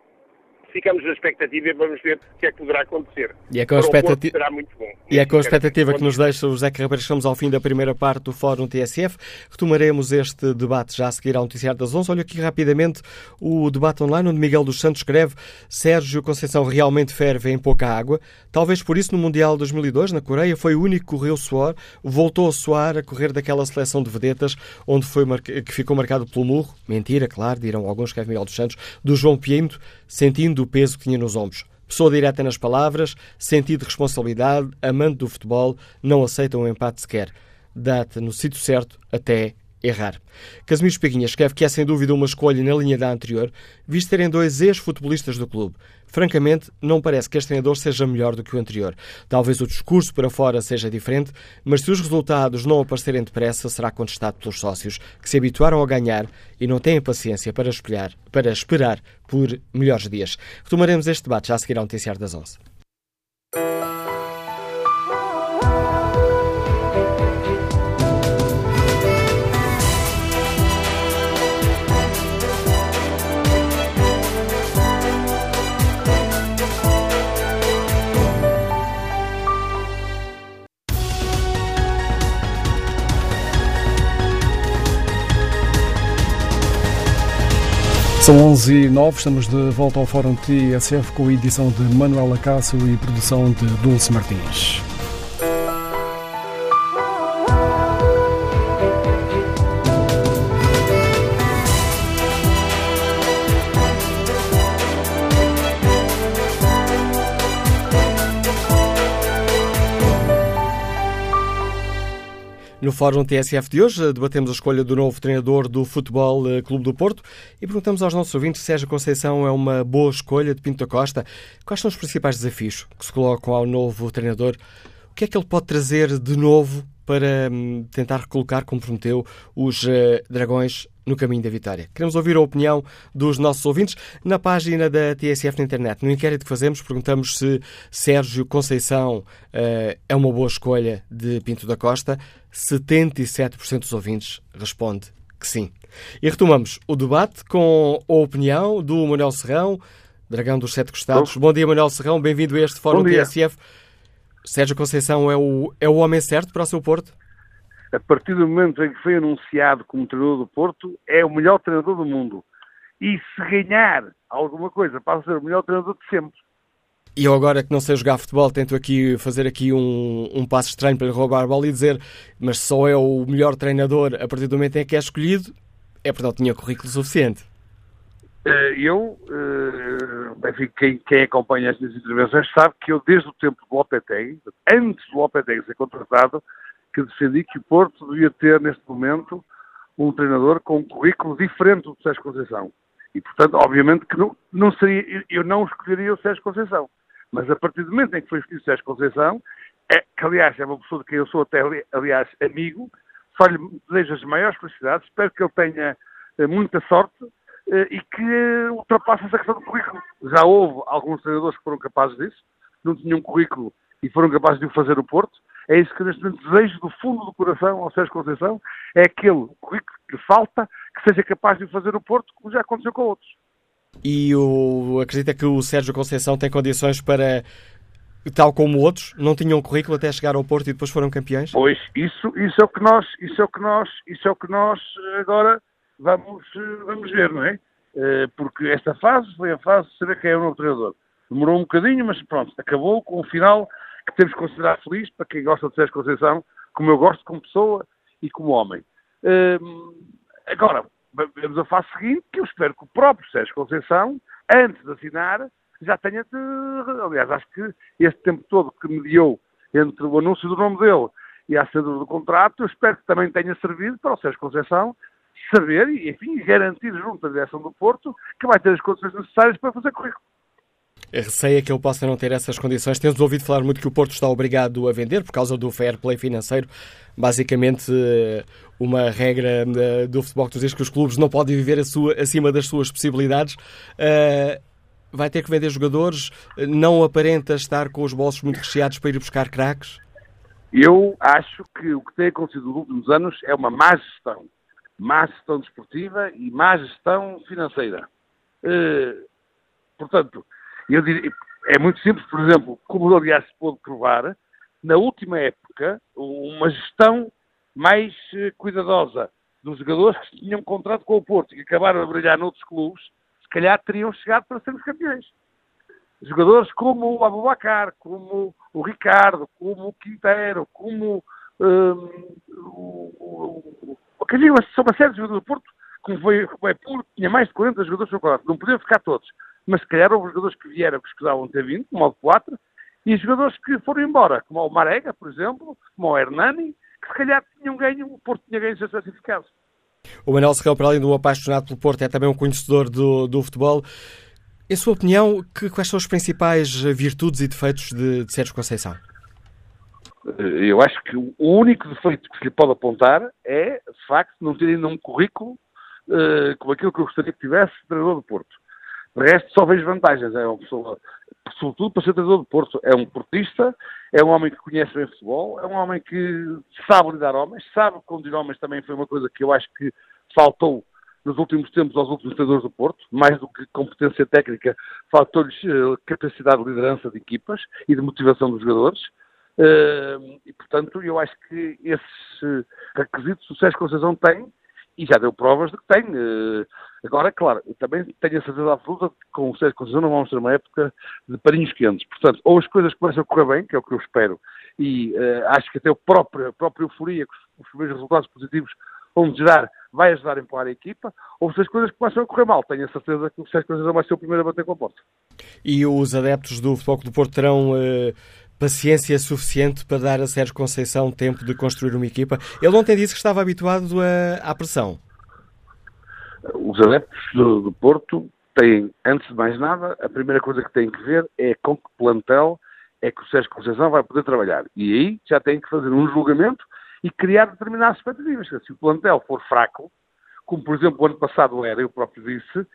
Speaker 8: Ficamos na expectativa e vamos ver o que é que poderá acontecer.
Speaker 1: E é com a expectativa, será muito bom. E é com a expectativa que nos deixa o José Carreira. Estamos ao fim da primeira parte do Fórum TSF. Retomaremos este debate já a seguir ao Noticiário das 11. Olha aqui rapidamente o debate online onde Miguel dos Santos escreve Sérgio Conceição realmente ferve em pouca água. Talvez por isso no Mundial 2002, na Coreia, foi o único que correu suor, voltou a suar a correr daquela seleção de vedetas onde foi que ficou marcado pelo murro, mentira, claro, dirão alguns, que é Miguel dos Santos, do João Pinto, sentindo o peso que tinha nos ombros. Pessoa direta nas palavras, sentido de responsabilidade, amante do futebol, não aceita um empate sequer. Dá-te no sítio certo até errar. Casimiro Espeguinha escreve que é sem dúvida uma escolha na linha da anterior, visto terem dois ex-futebolistas do clube. Francamente, não parece que este treinador seja melhor do que o anterior. Talvez o discurso para fora seja diferente, mas se os resultados não aparecerem depressa, será contestado pelos sócios, que se habituaram a ganhar e não têm paciência para, espelhar, para esperar por melhores dias. Retomaremos este debate já a seguir ao Noticiário das 11.
Speaker 9: São 11 e 9, estamos de volta ao Fórum TSF com a edição de Manuela Cássio e produção de Dulce Martins.
Speaker 1: No Fórum TSF de hoje, debatemos a escolha do novo treinador do Futebol eh, Clube do Porto e perguntamos aos nossos ouvintes se Sérgio Conceição é uma boa escolha de Pinto da Costa. Quais são os principais desafios que se colocam ao novo treinador? O que é que ele pode trazer de novo para hum, tentar recolocar, como prometeu, os uh, Dragões no caminho da vitória. Queremos ouvir a opinião dos nossos ouvintes na página da TSF na internet. No inquérito que fazemos, perguntamos se Sérgio Conceição uh, é uma boa escolha de Pinto da Costa. 77% dos ouvintes responde que sim. E retomamos o debate com a opinião do Manuel Serrão, Dragão dos Sete Costados. Bom, Bom dia, Manuel Serrão. Bem-vindo a este Fórum TSF. Sérgio Conceição é o, é o homem certo para o seu Porto?
Speaker 10: A partir do momento em que foi anunciado como treinador do Porto, é o melhor treinador do mundo. E se ganhar alguma coisa, passa a ser o melhor treinador de sempre.
Speaker 1: E eu agora que não sei jogar futebol, tento aqui fazer aqui um, um passo estranho para lhe roubar a bola e dizer mas só é o melhor treinador a partir do momento em que é escolhido, é porque não tinha currículo suficiente.
Speaker 10: Eh, eu, eh, enfim, quem, quem acompanha estas intervenções sabe que eu, desde o tempo do Lopetegui, antes do Lopetegui ser contratado, que defendi que o Porto devia ter, neste momento, um treinador com um currículo diferente do Sérgio Conceição. E, portanto, obviamente que não, não seria, eu não escolheria o Sérgio Conceição. Mas a partir do momento em que foi escolhido o Sérgio Conceição, é, que aliás é uma pessoa de quem eu sou até, aliás, amigo, só lhe desejo as maiores felicidades, espero que ele tenha eh, muita sorte eh, e que ultrapasse essa questão do currículo. Já houve alguns treinadores que foram capazes disso, não tinham currículo e foram capazes de o fazer o Porto. É isso que neste momento desejo do fundo do coração ao Sérgio Conceição, é aquele currículo que falta que seja capaz de fazer o Porto, como já aconteceu com outros.
Speaker 1: E o, acredita que o Sérgio Conceição tem condições para, tal como outros, não tinham currículo até chegar ao Porto e depois foram campeões?
Speaker 10: Pois, isso, isso é o que nós, isso é o que nós, isso é o que nós agora vamos, vamos ver, não é? Eh, porque esta fase foi a fase de saber quem é o novo treinador. Demorou um bocadinho, mas pronto, acabou com o final que temos que considerar feliz para quem gosta de Sérgio Conceição, como eu gosto como pessoa e como homem. Ehm, agora, vemos a fase seguinte, que eu espero que o próprio Sérgio Conceição, antes de assinar, já tenha de... Aliás, acho que este tempo todo que mediou entre o anúncio do nome dele e a assinatura do contrato, eu espero que também tenha servido para o Sérgio Conceição saber e, enfim, garantir junto à direção do Porto que vai ter as condições necessárias para fazer currículo.
Speaker 1: Receia que ele possa não ter essas condições. Temos ouvido falar muito que o Porto está obrigado a vender por causa do fair play financeiro. Basicamente, eh, uma regra eh, do futebol que diz que os clubes não podem viver sua, acima das suas possibilidades. Uh, vai ter que vender jogadores? Não aparenta estar com os bolsos muito recheados para ir buscar craques?
Speaker 10: Eu acho que o que tem acontecido nos últimos anos é uma má gestão má gestão desportiva e má gestão financeira. Uh, portanto, eu diria, é muito simples, por exemplo, como aliás se pôde provar, na última época, uma gestão mais uh, cuidadosa dos jogadores que tinham contrato com o Porto e acabaram a brilhar noutros clubes, se calhar teriam chegado para sermos campeões. Jogadores como o Abubacar, como o Ricardo, como o Quintero, como um, o, porque havia uma, uma série de jogadores do Porto, como foi, como público, tinha mais de 40 jogadores no quadro. Não podiam ficar todos. Mas se calhar houve jogadores que vieram que escusavam ter vindo, como o 4, e jogadores que foram embora, como o Marega, por exemplo, como o Hernani, que se calhar tinham ganho, o Porto tinha ganho seus classificados.
Speaker 1: O Manuel Serrão, para além de um apaixonado pelo Porto, é também um conhecedor do, do futebol. Em sua opinião, que, quais são as principais virtudes e defeitos de, de Sérgio Conceição?
Speaker 10: Eh, eu acho que o único defeito que se lhe pode apontar é, de facto, não ter ainda um currículo uh, como aquilo que eu gostaria que tivesse treinador do Porto. De resto, só vejo vantagens. É uma pessoa, sobretudo para ser treinador do Porto, é um portista, é um homem que conhece bem futebol, é um homem que sabe lidar homens, sabe conduzir homens também foi uma coisa que eu acho que faltou nos últimos tempos aos últimos treinadores do Porto, mais do que competência técnica, faltou-lhes uh, capacidade de liderança de equipas e de motivação dos jogadores. Uh, e, portanto, eu acho que esses requisitos o Sérgio Conceição tem e já deu provas de que tem. Agora, claro, também tenho a certeza absoluta que com o Sérgio Conceição não vamos ter uma época de parinhos quentes. Portanto, ou as coisas começam a correr bem, que é o que eu espero, e uh, acho que até o próprio, a própria euforia, que os, os primeiros resultados positivos vão gerar, vai ajudar a empurrar a equipa, ou se as coisas começam a correr mal, tenho a certeza que o Sérgio Conceição vai ser o primeiro a bater com a porta.
Speaker 1: E os adeptos do Futebol do Porto terão uh, paciência suficiente para dar a Sérgio Conceição tempo de construir uma equipa? Ele ontem disse que estava habituado a, à pressão.
Speaker 10: Os adeptos do, do Porto têm, antes de mais nada, a primeira coisa que têm que ver é com que plantel é que o Sérgio Conceição vai poder trabalhar. E aí já têm que fazer um julgamento e criar determinadas expectativas. Se o plantel for fraco, como por exemplo o ano passado era, eu próprio disse,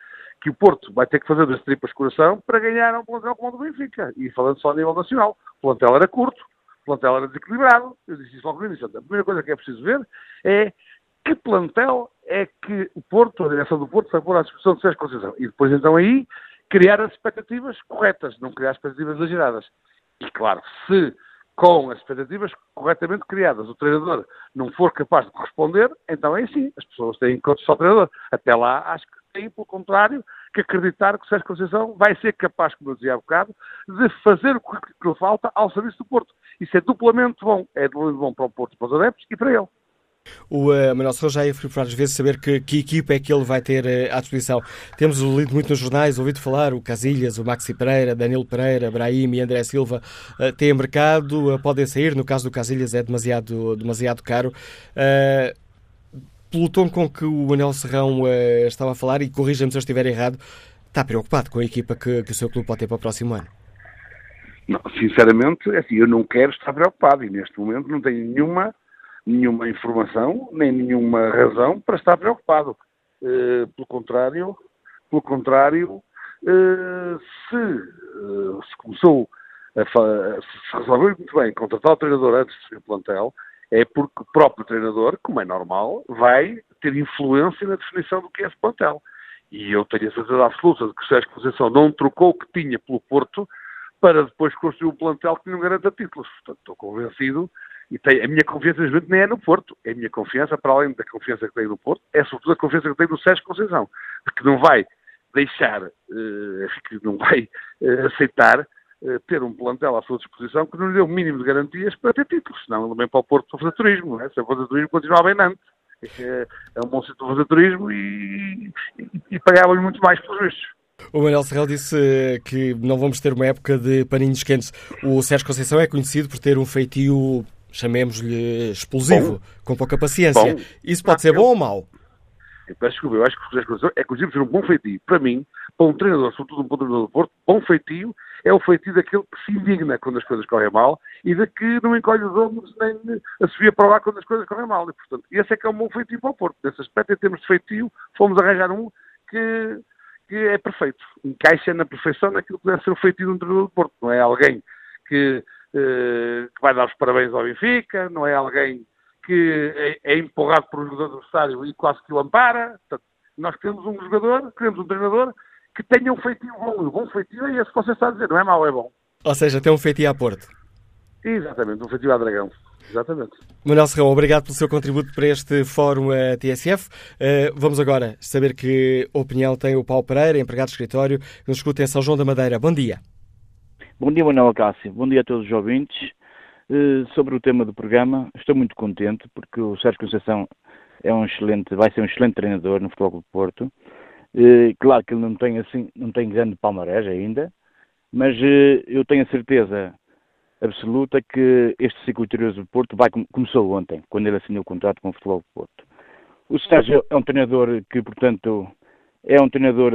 Speaker 10: que o Porto vai ter que fazer das tripas coração para ganhar um plantel como o do Benfica. E falando só a nível nacional. O plantel era curto, o plantel era desequilibrado. Eu disse isso logo no início. A primeira coisa que é preciso ver é que plantel é que o Porto, a direção do Porto, vai pôr à disposição de Sérgio Conceição. E depois então aí criar as expectativas corretas, não criar expectativas exageradas. E claro, se com as expectativas corretamente criadas o treinador não for capaz de corresponder, então é sim, as pessoas têm que só o treinador. Até lá, acho que têm, pelo contrário, que acreditar que o Sérgio Conceição vai ser capaz, como eu dizia há bocado, de fazer o que lhe falta ao serviço do Porto. Isso é duplamente bom. É duplamente bom para o Porto, para os adeptos e para ele.
Speaker 1: O uh, Manuel Sousa já ia várias vezes saber que, que equipa é que ele vai ter uh, à disposição. Temos lido muito nos jornais, ouvido falar o Casilhas, o Maxi Pereira, Danilo Pereira, Brahim e André Silva uh, têm mercado, uh, podem sair. No caso do Casilhas é demasiado, demasiado caro. Pelo tom com que o Manuel Serrão estava a falar, e corrija-me se eu estiver errado, está preocupado com a equipa que, que o seu clube pode ter para o próximo ano?
Speaker 10: Não, sinceramente, é assim, eu não quero estar preocupado e neste momento não tenho nenhuma nenhuma informação, nem nenhuma razão para estar preocupado. Uh, pelo contrário, pelo contrário, uh, se, uh, se começou a se resolveu muito bem contratar o treinador antes de ser plantel, é porque o próprio treinador, como é normal, vai ter influência na definição do que é esse plantel. E eu tenho a certeza absoluta de que o Sérgio Conceição não trocou o que tinha pelo Porto para depois construir um plantel que não garanta títulos. Portanto, estou convencido e tem, a minha confiança neste nem é no Porto. É a minha confiança, para além da confiança que tenho no Porto, é sobretudo a confiança que tenho no Sérgio Conceição. Que não vai deixar, uh, que não vai uh, aceitar ter um plantel à sua disposição que não lhe dê o mínimo de garantias para ter títulos. Senão ele vem para o Porto para fazer turismo. É? Se eu fazer turismo, continua bem Nantes. É, é um bom sítio para fazer turismo e, e, e pagava-lhe muito mais pelos vistos.
Speaker 1: O Manuel Serrel disse que não vamos ter uma época de paninhos quentes. O Sérgio Conceição é conhecido por ter um feitio chamemos-lhe explosivo, bom. com pouca paciência. Bom. Isso pode ah, ser bom eu... ou mau?
Speaker 10: Eu peço desculpa, eu acho que o José Conceição é conhecido por ser um bom feitio. Para mim, para um treinador, sobretudo um bom treinador do Porto, bom feitio é o feitio daquele que se indigna quando as coisas correm mal e de que não encolhe os ombros nem assovia para lá quando as coisas correm mal. E, portanto, esse é que é um bom feitio para o Porto. Nesse aspecto, em termos de feitio, fomos arranjar um que, que é perfeito. Encaixa na perfeição naquilo que deve ser o feitio de um treinador do Porto. Não é alguém que eh, que vai dar os parabéns ao Benfica, não é alguém que é, é empurrado por um jogador adversário e quase que o ampara. Portanto, nós queremos um jogador, queremos um treinador que tenha um feitio bom. O bom feitio é esse que você está a dizer, não é mau, é bom.
Speaker 1: Ou seja, tem um feitio a Porto.
Speaker 10: Exatamente, um feitio a Dragão. Exatamente.
Speaker 1: Manuel Serrão, obrigado pelo seu contributo para este Fórum uh, TSF. Uh, vamos agora saber que opinião tem o Paulo Pereira, empregado de escritório, que nos escuta em São João da Madeira. Bom dia.
Speaker 11: Bom dia, Manuel Cássio. Bom dia a todos os ouvintes. Uh, sobre o tema do programa, estou muito contente porque o Sérgio Conceição é um excelente, vai ser um excelente treinador no Futebol do Porto. Uh, claro que ele não tem assim, não tem grande palmarés ainda, mas uh, eu tenho a certeza absoluta que este ciclo vitorioso do Porto vai, começou ontem, quando ele assinou o contrato com o Futebol do Porto. O Sérgio é um treinador que, portanto, é um treinador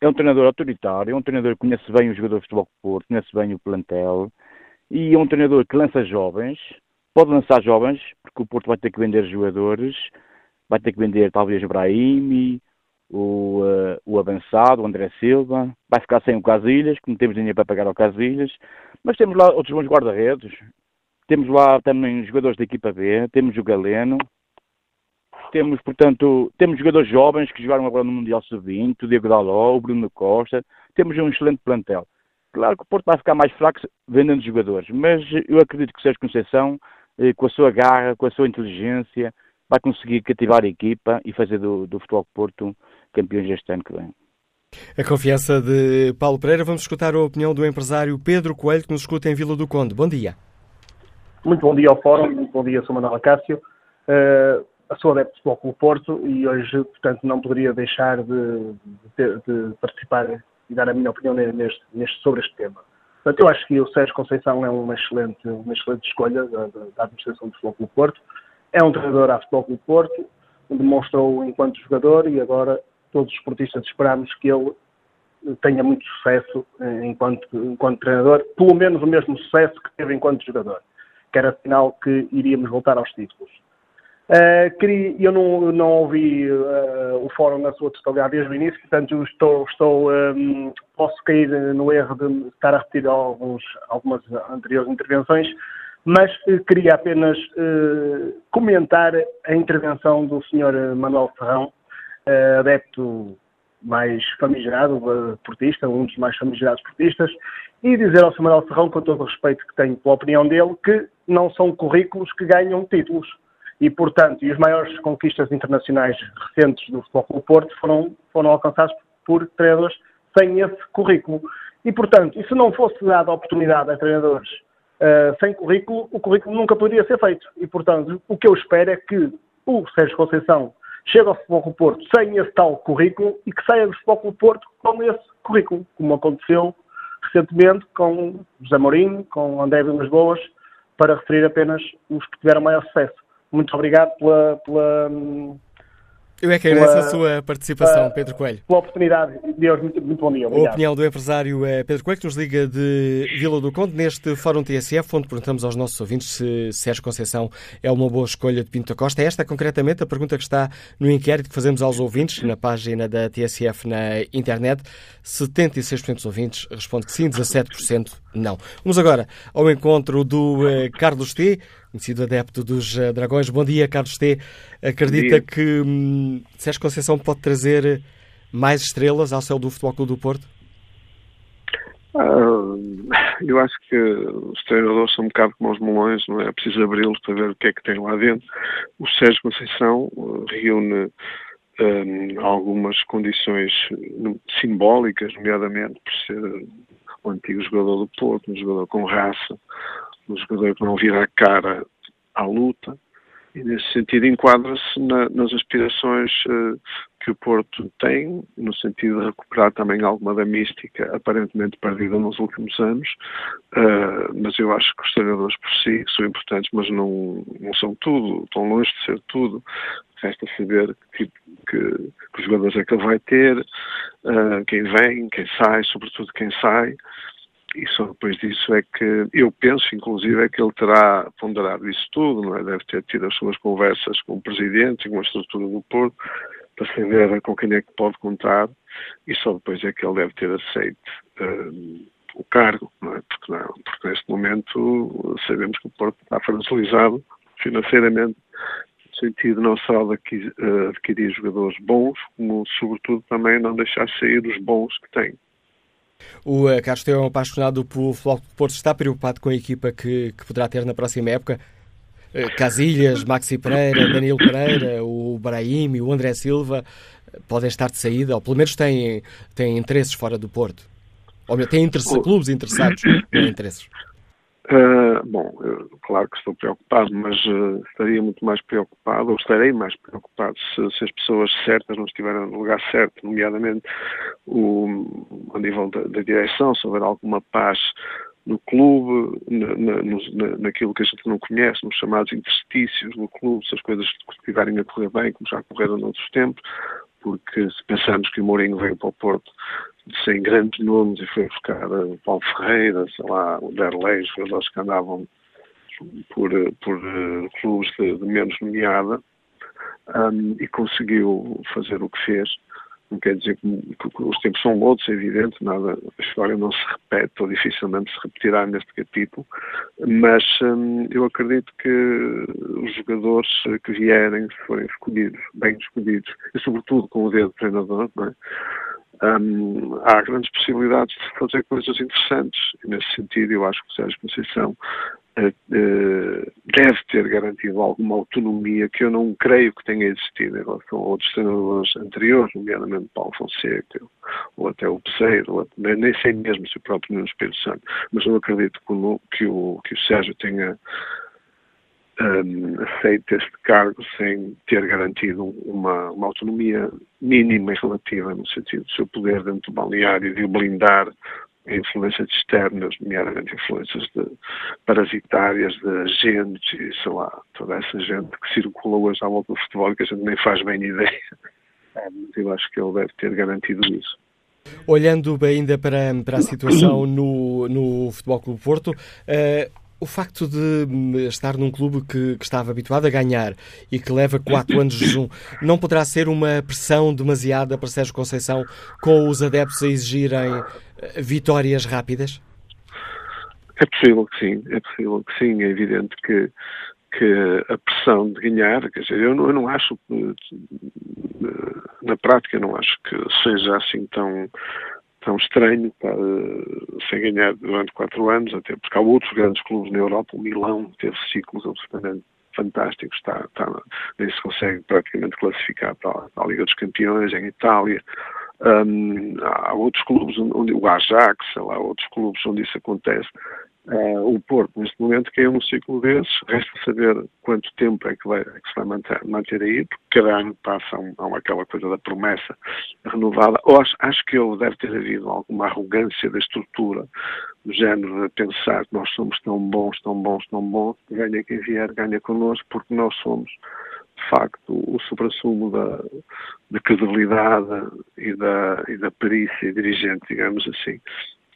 Speaker 11: é um treinador autoritário, é um treinador que conhece bem o jogador de futebol de Porto, conhece bem o plantel, e é um treinador que lança jovens, pode lançar jovens, porque o Porto vai ter que vender jogadores, vai ter que vender talvez Brahimi, o, uh, o avançado, o André Silva, vai ficar sem o Casilhas, que não temos dinheiro para pagar ao Casilhas, mas temos lá outros bons guarda-redes, temos lá também jogadores da equipa B, temos o Galeno, temos, portanto, temos jogadores jovens que jogaram agora no Mundial Sub-20, o Diego Daló, o Bruno Costa, temos um excelente plantel. Claro que o Porto vai ficar mais fraco vendendo jogadores, mas eu acredito que o Sérgio Conceição, eh, com a sua garra, com a sua inteligência, vai conseguir cativar a equipa e fazer do, do Futebol Porto campeões este ano que vem.
Speaker 1: A confiança de Paulo Pereira. Vamos escutar a opinião do empresário Pedro Coelho, que nos escuta em Vila do Conde. Bom dia.
Speaker 12: Muito bom dia ao Fórum, muito bom dia, sou Manuel Cássio. Uh, sou adepto de Futebol Porto e hoje, portanto, não poderia deixar de, de, de participar e dar a minha opinião neste, neste, sobre este tema. Portanto, eu acho que o Sérgio Conceição é uma excelente, uma excelente escolha da, da administração do Futebol Clube Porto. É um treinador à Futebol Clube Porto, demonstrou enquanto jogador e agora todos os esportistas esperamos que ele tenha muito sucesso eh, enquanto, enquanto treinador, pelo menos o mesmo sucesso que teve enquanto jogador, que era sinal que iríamos voltar aos títulos. Uh, queria, eu não, não ouvi uh, o fórum na sua totalidade desde o início, portanto estou, estou um, posso cair no erro de estar a repetir alguns, algumas anteriores intervenções, mas uh, queria apenas comentar a intervenção do Sr. Manuel Ferrão, adepto mais famigerado portista, um dos mais famigerados portistas, e dizer ao Sr. Manuel Ferrão, com todo o respeito que tenho pela opinião dele, que não são currículos que ganham títulos e, portanto, e as maiores conquistas internacionais recentes do Futebol Clube Porto foram, foram alcançadas por treinadores sem esse currículo. E, portanto, e se não fosse dada a oportunidade a treinadores uh, sem currículo, o currículo nunca poderia ser feito. E, portanto, o que eu espero é que o Sérgio Conceição chegue ao Futebol Clube Porto sem esse tal currículo e que saia do Futebol Clube Porto com esse currículo, como aconteceu recentemente com José Mourinho, com André Vilas Boas, para referir apenas os que tiveram maior sucesso. Muito obrigado pela. pela
Speaker 1: eu é que agradeço a sua participação, Pedro Coelho.
Speaker 12: Pela oportunidade. Deus, muito, muito bom dia. Obrigado.
Speaker 1: A opinião do empresário é Pedro Coelho, que nos liga de Vila do Conde, neste Fórum TSF, onde perguntamos aos nossos ouvintes se Sérgio Conceição é uma boa escolha de Pinto da Costa. Esta é concretamente a pergunta que está no inquérito que fazemos aos ouvintes na página da TSF na internet. 76% dos ouvintes responde que sim, 17% não. Vamos agora ao encontro do uh, Carlos T conhecido adepto dos uh, Dragões. Bom dia, Carlos T. Acredita que hum, Sérgio Conceição pode trazer mais estrelas ao céu do Futebol Clube do Porto?
Speaker 13: Ah, eu acho que os treinadores são um bocado como os melões, não é? é preciso abri-los para ver o que é que tem lá dentro. O Sérgio Conceição eh, reúne um, algumas condições simbólicas, nomeadamente por ser o antigo jogador do Porto, um jogador com raça, um jogador que não vira a cara à luta, e nesse sentido enquadra-se na, nas aspirações uh, que o Porto tem, no sentido de recuperar também alguma da mística aparentemente perdida nos últimos anos, uh, mas eu acho que os treinadores por si são importantes, mas não, não são tudo, estão longe de ser tudo. Resta saber que, que, que os jogadores é que ele vai ter, uh, quem vem, quem sai, sobretudo quem sai, e só depois disso é que eu penso, inclusive, é que ele terá ponderado isso tudo, não é? Deve ter tido as suas conversas com o Presidente e com a estrutura do Porto para saber com quem é que pode contar e só depois é que ele deve ter aceito uh, o cargo, não é? Porque, não, porque neste momento sabemos que o Porto está fragilizado financeiramente no sentido não só de uh, adquirir jogadores bons, como sobretudo também não deixar sair os bons que tem.
Speaker 1: O uh, Carlos Teu é um apaixonado pelo futebol do Porto. Está preocupado com a equipa que, que poderá ter na próxima época? Uh, Casilhas, Maxi Pereira, Danilo Pereira, o Brahim, o André Silva eh, podem estar de saída, ou pelo menos têm, têm interesses fora do Porto. Ou têm interesse, clubes interessados em interesses.
Speaker 13: Uh, bom, eu, claro que estou preocupado, mas uh, estaria muito mais preocupado, ou estarei mais preocupado, se, se, as pessoas certas não estiverem no lugar certo, nomeadamente o, a nível da, da direção, se houver alguma paz no clube, na, na, naquilo que a gente não conhece, nos chamados interstícios no clube, se as coisas estiverem a correr bem, como já correram noutros tempos, porque se pensarmos que o Mourinho veio para o Porto sem grandes nomes e foi buscar o Paulo Ferreira, sei lá, o Derlei, jogadores que andavam por, por uh, clubes de, de, menos nomeada um, e conseguiu fazer o que fez. Não quer dizer que, os tempos são outros, é evidente, nada, a história não se repete ou dificilmente se repetirá neste capítulo, mas um, eu acredito que os jogadores que vierem, se forem escolhidos, bem escolhidos, e sobretudo com o dedo do treinador, não é? um, há grandes possibilidades de fazer coisas interessantes. E nesse sentido, eu acho que o Sérgio Conceição deve ter garantido alguma autonomia que eu não creio que tenha existido em relação a outros treinadores anteriores, nomeadamente Paulo Fonseca, ou até o Peseiro, nem sei mesmo se o próprio Nuno Espírito Santo, mas eu acredito que o, que o, que o Sérgio tenha um, aceito este cargo sem ter garantido uma, uma, autonomia mínima e relativa no sentido do seu poder dentro do balneário de o blindar influências externas, nomeadamente influências de, parasitárias de agentes e sei lá, toda essa gente que circula hoje à volta do futebol que a gente nem faz bem ideia. É, mas eu acho que ele deve ter garantido isso.
Speaker 1: Olhando ainda para, para a situação no, no Futebol Clube Porto, uh, o facto de hum, estar num clube que, que, estava habituado a ganhar e que leva quatro anos de jejum, não poderá ser uma pressão demasiada para Sérgio Conceição com os adeptos a exigirem eh, vitórias rápidas?
Speaker 13: É possível que sim, é possível que sim. É evidente que, que a pressão de ganhar, quer dizer, eu não, eu não acho, na prática, não acho que seja assim tão tão estranho para, sem ganhar durante quatro anos, até porque há outros grandes clubes na Europa, o Milão teve ciclos absolutamente fantásticos, está, está, nem se consegue praticamente classificar para a Liga dos Campeões, em Itália. Um, há outros clubes, onde, o Ajax, sei lá, outros clubes onde isso acontece. Uh, o Porto, neste momento, caiu num ciclo desses. Resta saber quanto tempo é que, vai, é que se vai manter, manter aí, porque cada ano passa um, um, aquela coisa da promessa renovada. Ou acho, acho que eu deve ter havido alguma arrogância da estrutura, do género de pensar que nós somos tão bons, tão bons, tão bons, ganha quem vier, ganha connosco, porque nós somos, de facto, o supra-sumo da, da credibilidade e da, e da perícia dirigente, digamos assim.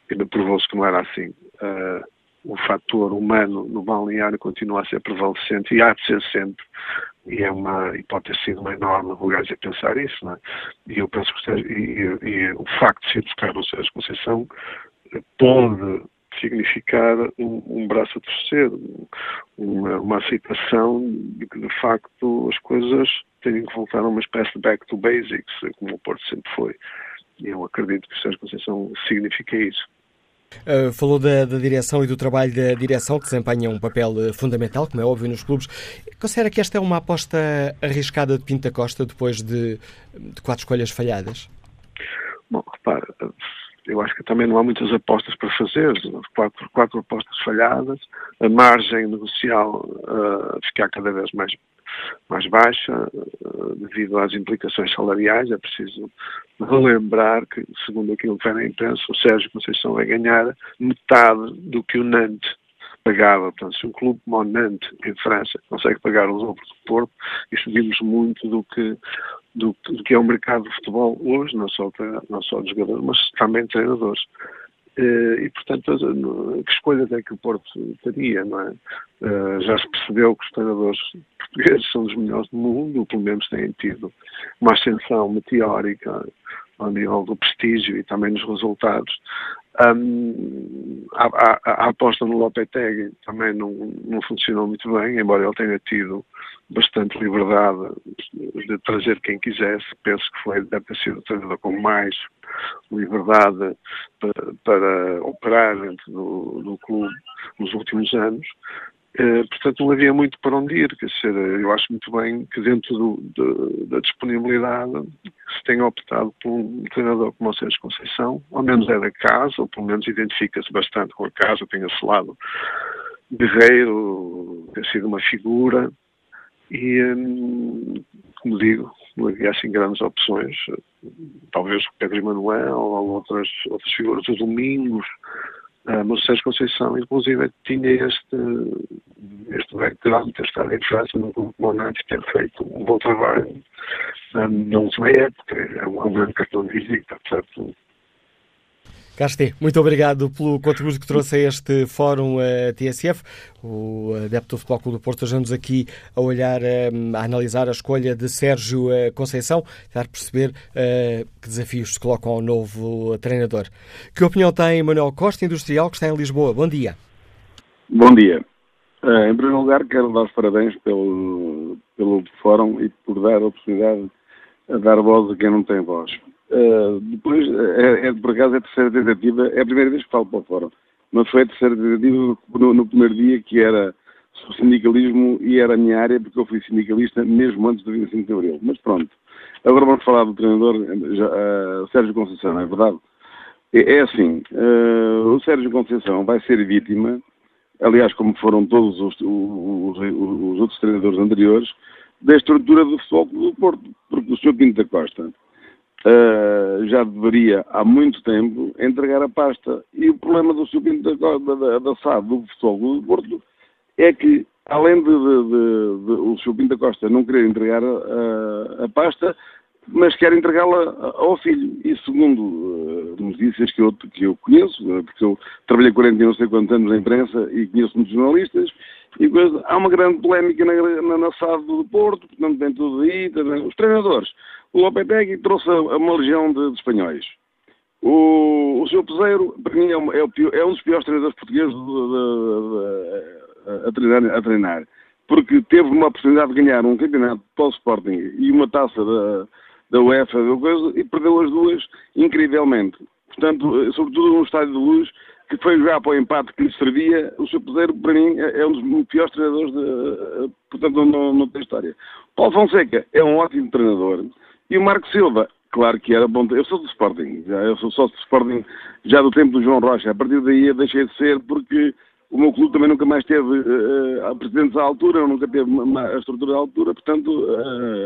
Speaker 13: Ainda provou-se que não era assim. Uh, o fator humano no balneário continua a ser prevalecente e há de ser sempre. E, é uma, e pode ter sido uma enorme arrogância pensar isso, não é? E eu penso que e, e, e o facto de se buscar o Sérgio Conceição pode significar um, um braço a torcer, uma, uma aceitação de que, de facto, as coisas têm que voltar a uma espécie de back to basics, como o Porto sempre foi. E eu acredito que o Sérgio Conceição significa isso.
Speaker 1: Uh, falou da, da, direção e do trabalho da direção, que desempenha um papel uh, fundamental, como é óbvio, nos clubes. Considera que esta é uma aposta arriscada de Pinta Costa depois de, de quatro escolhas falhadas?
Speaker 13: Bom, repara, eu acho que também não há muitas apostas para fazer. Quatro, quatro apostas falhadas, a margem negocial uh, ficar cada vez mais mais baixa uh, devido às implicações salariais. É preciso relembrar que, segundo aquilo que vem na imprensa, o Sérgio Conceição vai ganhar metade do que o Nantes pagava. Portanto, se um clube como o Nantes, em França, consegue pagar os ombros do Porto, isso vimos muito do que, do, do, que é o mercado de futebol hoje, não só, não só de jogadores, mas também de treinadores. Eh, e, portanto, que escolhas é que o Porto teria, não é? Eh, já se percebeu que os treinadores portugueses são os melhores do mundo, ou pelo menos têm tido uma ascensão meteórica ao nível do prestígio e também nos resultados. Um, a, a, a, aposta no Lopetegui também não, não funcionou muito bem, embora ele tenha tido bastante liberdade de trazer quem quisesse. Penso que foi, deve ter sido o treinador com mais liberdade para, para operar dentro do, do clube nos últimos anos. Uh, portanto, não havia muito para onde ir. Quer dizer, eu acho muito bem que dentro do, de, da disponibilidade se tenha optado por um treinador como o Sérgio Conceição, ao menos é da casa, ou pelo menos identifica-se bastante com a casa, tem esse lado guerreiro, tem sido uma figura, e, hum, como digo, não havia assim grandes opções. Talvez o Pedro Emanuel ou outras, outras figuras, o Domingos, o Sérgio Conceição, inclusive, tinha este, este background de ter estado em França no Grupo Monantes, ter feito um bom trabalho um, na última época. É um, é um grande cartão de visita, portanto
Speaker 1: Castê, muito obrigado pelo contributo que trouxe a este Fórum uh, TSF. O adepto do Futebol Clube do Porto ajuda-nos aqui a olhar, uh, a analisar a escolha de Sérgio uh, Conceição, tentar perceber que desafios se colocam ao novo treinador. Que opinião tem Manuel Costa, industrial, que está em Lisboa? Bom dia.
Speaker 14: Bom dia. em primeiro lugar, quero dar os parabéns pelo, pelo Fórum e por dar a oportunidade de dar voz a quem não tem voz. Uh, depois, é, é, por acaso, é a terceira tentativa, é a primeira vez que falo para o fórum. mas foi a terceira tentativa no, no primeiro dia, que era o sindicalismo e era a minha área, porque eu fui sindicalista mesmo antes do 25 de Abril. Mas pronto. Agora vamos falar do treinador já, uh, Sérgio Conceição, é verdade? É, é assim, uh, o Sérgio Conceição vai ser vítima, aliás, como foram todos os, os, os outros treinadores anteriores, da estrutura do futebol do Porto, porque o Sr. Pinto da Costa uh, já deveria, há muito tempo, entregar a pasta. E o problema do Sr. Pinto da, da, da SAD, do futebol do Porto, é que, além de, de, de, de o Sr. Pinto da Costa não querer entregar a, a pasta, mas quer entregá-la ao filho. E segundo uh, notícias que eu, que eu conheço, porque eu trabalhei 40 e não sei quantos anos na imprensa e conheço muitos jornalistas, e coisa, há uma grande polémica na, na, na SAD do Porto, portanto tem tudo aí, também. os treinadores. O Lopetegui trouxe uma legião de, de espanhóis. O, o Sr. Peseiro, para mim, é, um, é, pior, é um dos piores treinadores portugueses a, treinar, a treinar, porque teve uma oportunidade de ganhar um campeonato o Sporting e uma taça da, da UEFA e perdeu as duas incrivelmente. Portanto, sobretudo no estádio de luz, que foi jogar para o empate que lhe servia, o Sr. Peseiro, para mim, é, é um dos piores treinadores, de, portanto, não, não tem história. Paulo Fonseca é um ótimo treinador e o Marco Silva, claro que era bom. Eu sou do Sporting, já, eu sou sócio do Sporting já do tempo do João Rocha. A partir daí eu deixei de ser porque o meu clube também nunca mais teve uh, presidentes à altura, nunca teve a estrutura à altura, portanto, uh,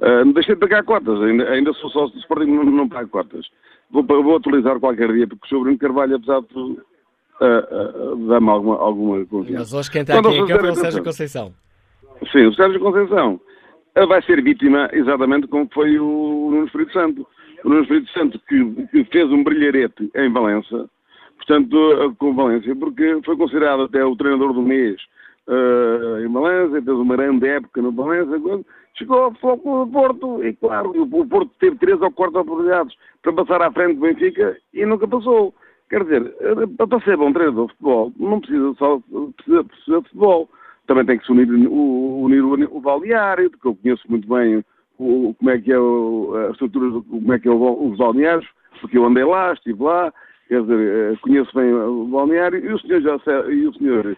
Speaker 14: uh, deixei de pagar cotas. Ainda, ainda sou sócio do Sporting, não, não pago cotas. Vou, vou, atualizar qualquer dia, porque o Sr. Bruno Carvalho, apesar de tudo, uh, uh, dá-me alguma, alguma confiança.
Speaker 1: Mas hoje quem está aqui em campo é o Sérgio Conceição.
Speaker 14: Sim, o Sérgio Conceição vai ser vítima exatamente como foi o Nuno Espírito Santo. O Nuno Espírito Santo que, que fez um brilharete em Valença, portanto, com Valência, porque foi considerado até o treinador do mês uh, em Valência, fez uma grande época no Valência, chegou ao Porto e, claro, o Porto teve três ou quatro oportunidades para passar à frente do Benfica e nunca passou. Quer dizer, eh, para ser bom treinador de futebol, não precisa só precisa, precisa de futebol. Também tem que se unir, unir o, o balneário, porque eu conheço muito bem o, como é que é o, a estrutura, como é que é os balneários, porque eu andei lá, estive lá, quer dizer, eh, conheço bem o balneário, e o senhor, já, e o senhor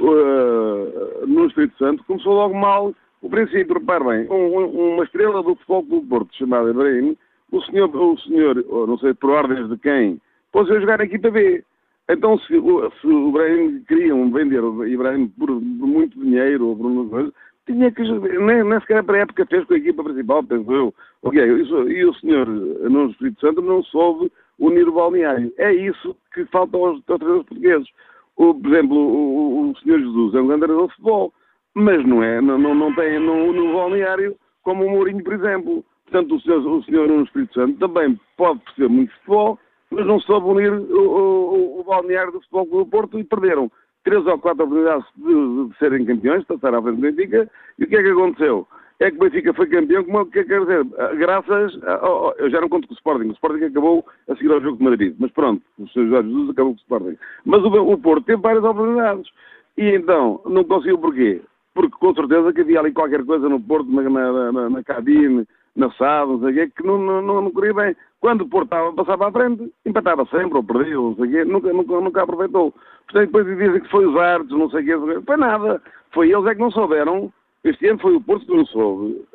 Speaker 14: uh, no Espírito Santo começou logo mal o princípio. Repare bem, um, uma estrela do futebol do Porto, chamada Ibrahim, o senhor, o senhor, não sei por ordens de quem, pôs-se a jogar aqui para ver. Então, se, se o Ibrahim queriam vender o Ibrahim por, muito dinheiro ou por uma coisa, tinha que nem, nem sequer para a época fez com a equipa principal, penso eu. Okay, isso, e o senhor no Espírito Santo não soube unir o balneário. É isso que falta aos, aos treinadores portugueses. O, por exemplo, o, o, senhor Jesus é um grande treinador de futebol, mas não é, não, não, não tem no, balneário como o Mourinho, por exemplo. Portanto, o senhor, o senhor Espírito Santo também pode perceber muito futebol, mas não soube unir o, o, o balneário do futebol do Porto e perderam três ou quatro oportunidades de, de serem campeões, de passar à frente do Benfica, e o que é que aconteceu? É que o Benfica foi campeão, como é que quer dizer? Graças, a, eu já não conto com o Sporting, o Sporting acabou a seguir ao jogo de Madrid, mas pronto, o Sr. Jorge Jesus acabou com o Sporting. Mas o, o Porto teve várias oportunidades, e então, não conseguiu porquê? Porque com certeza que havia ali qualquer coisa no Porto, na, na, na, na cabine, na SAD, não sei o quê, que não, não, não, não corria bem. Quando o Porto passava à frente, empatava sempre, ou perdia, não sei o quê, nunca, nunca, nunca aproveitou. Portanto, depois dizem que foi os árbitros, não sei o quê, foi nada. Foi eles é que não souberam. Este ano foi o Porto que não soube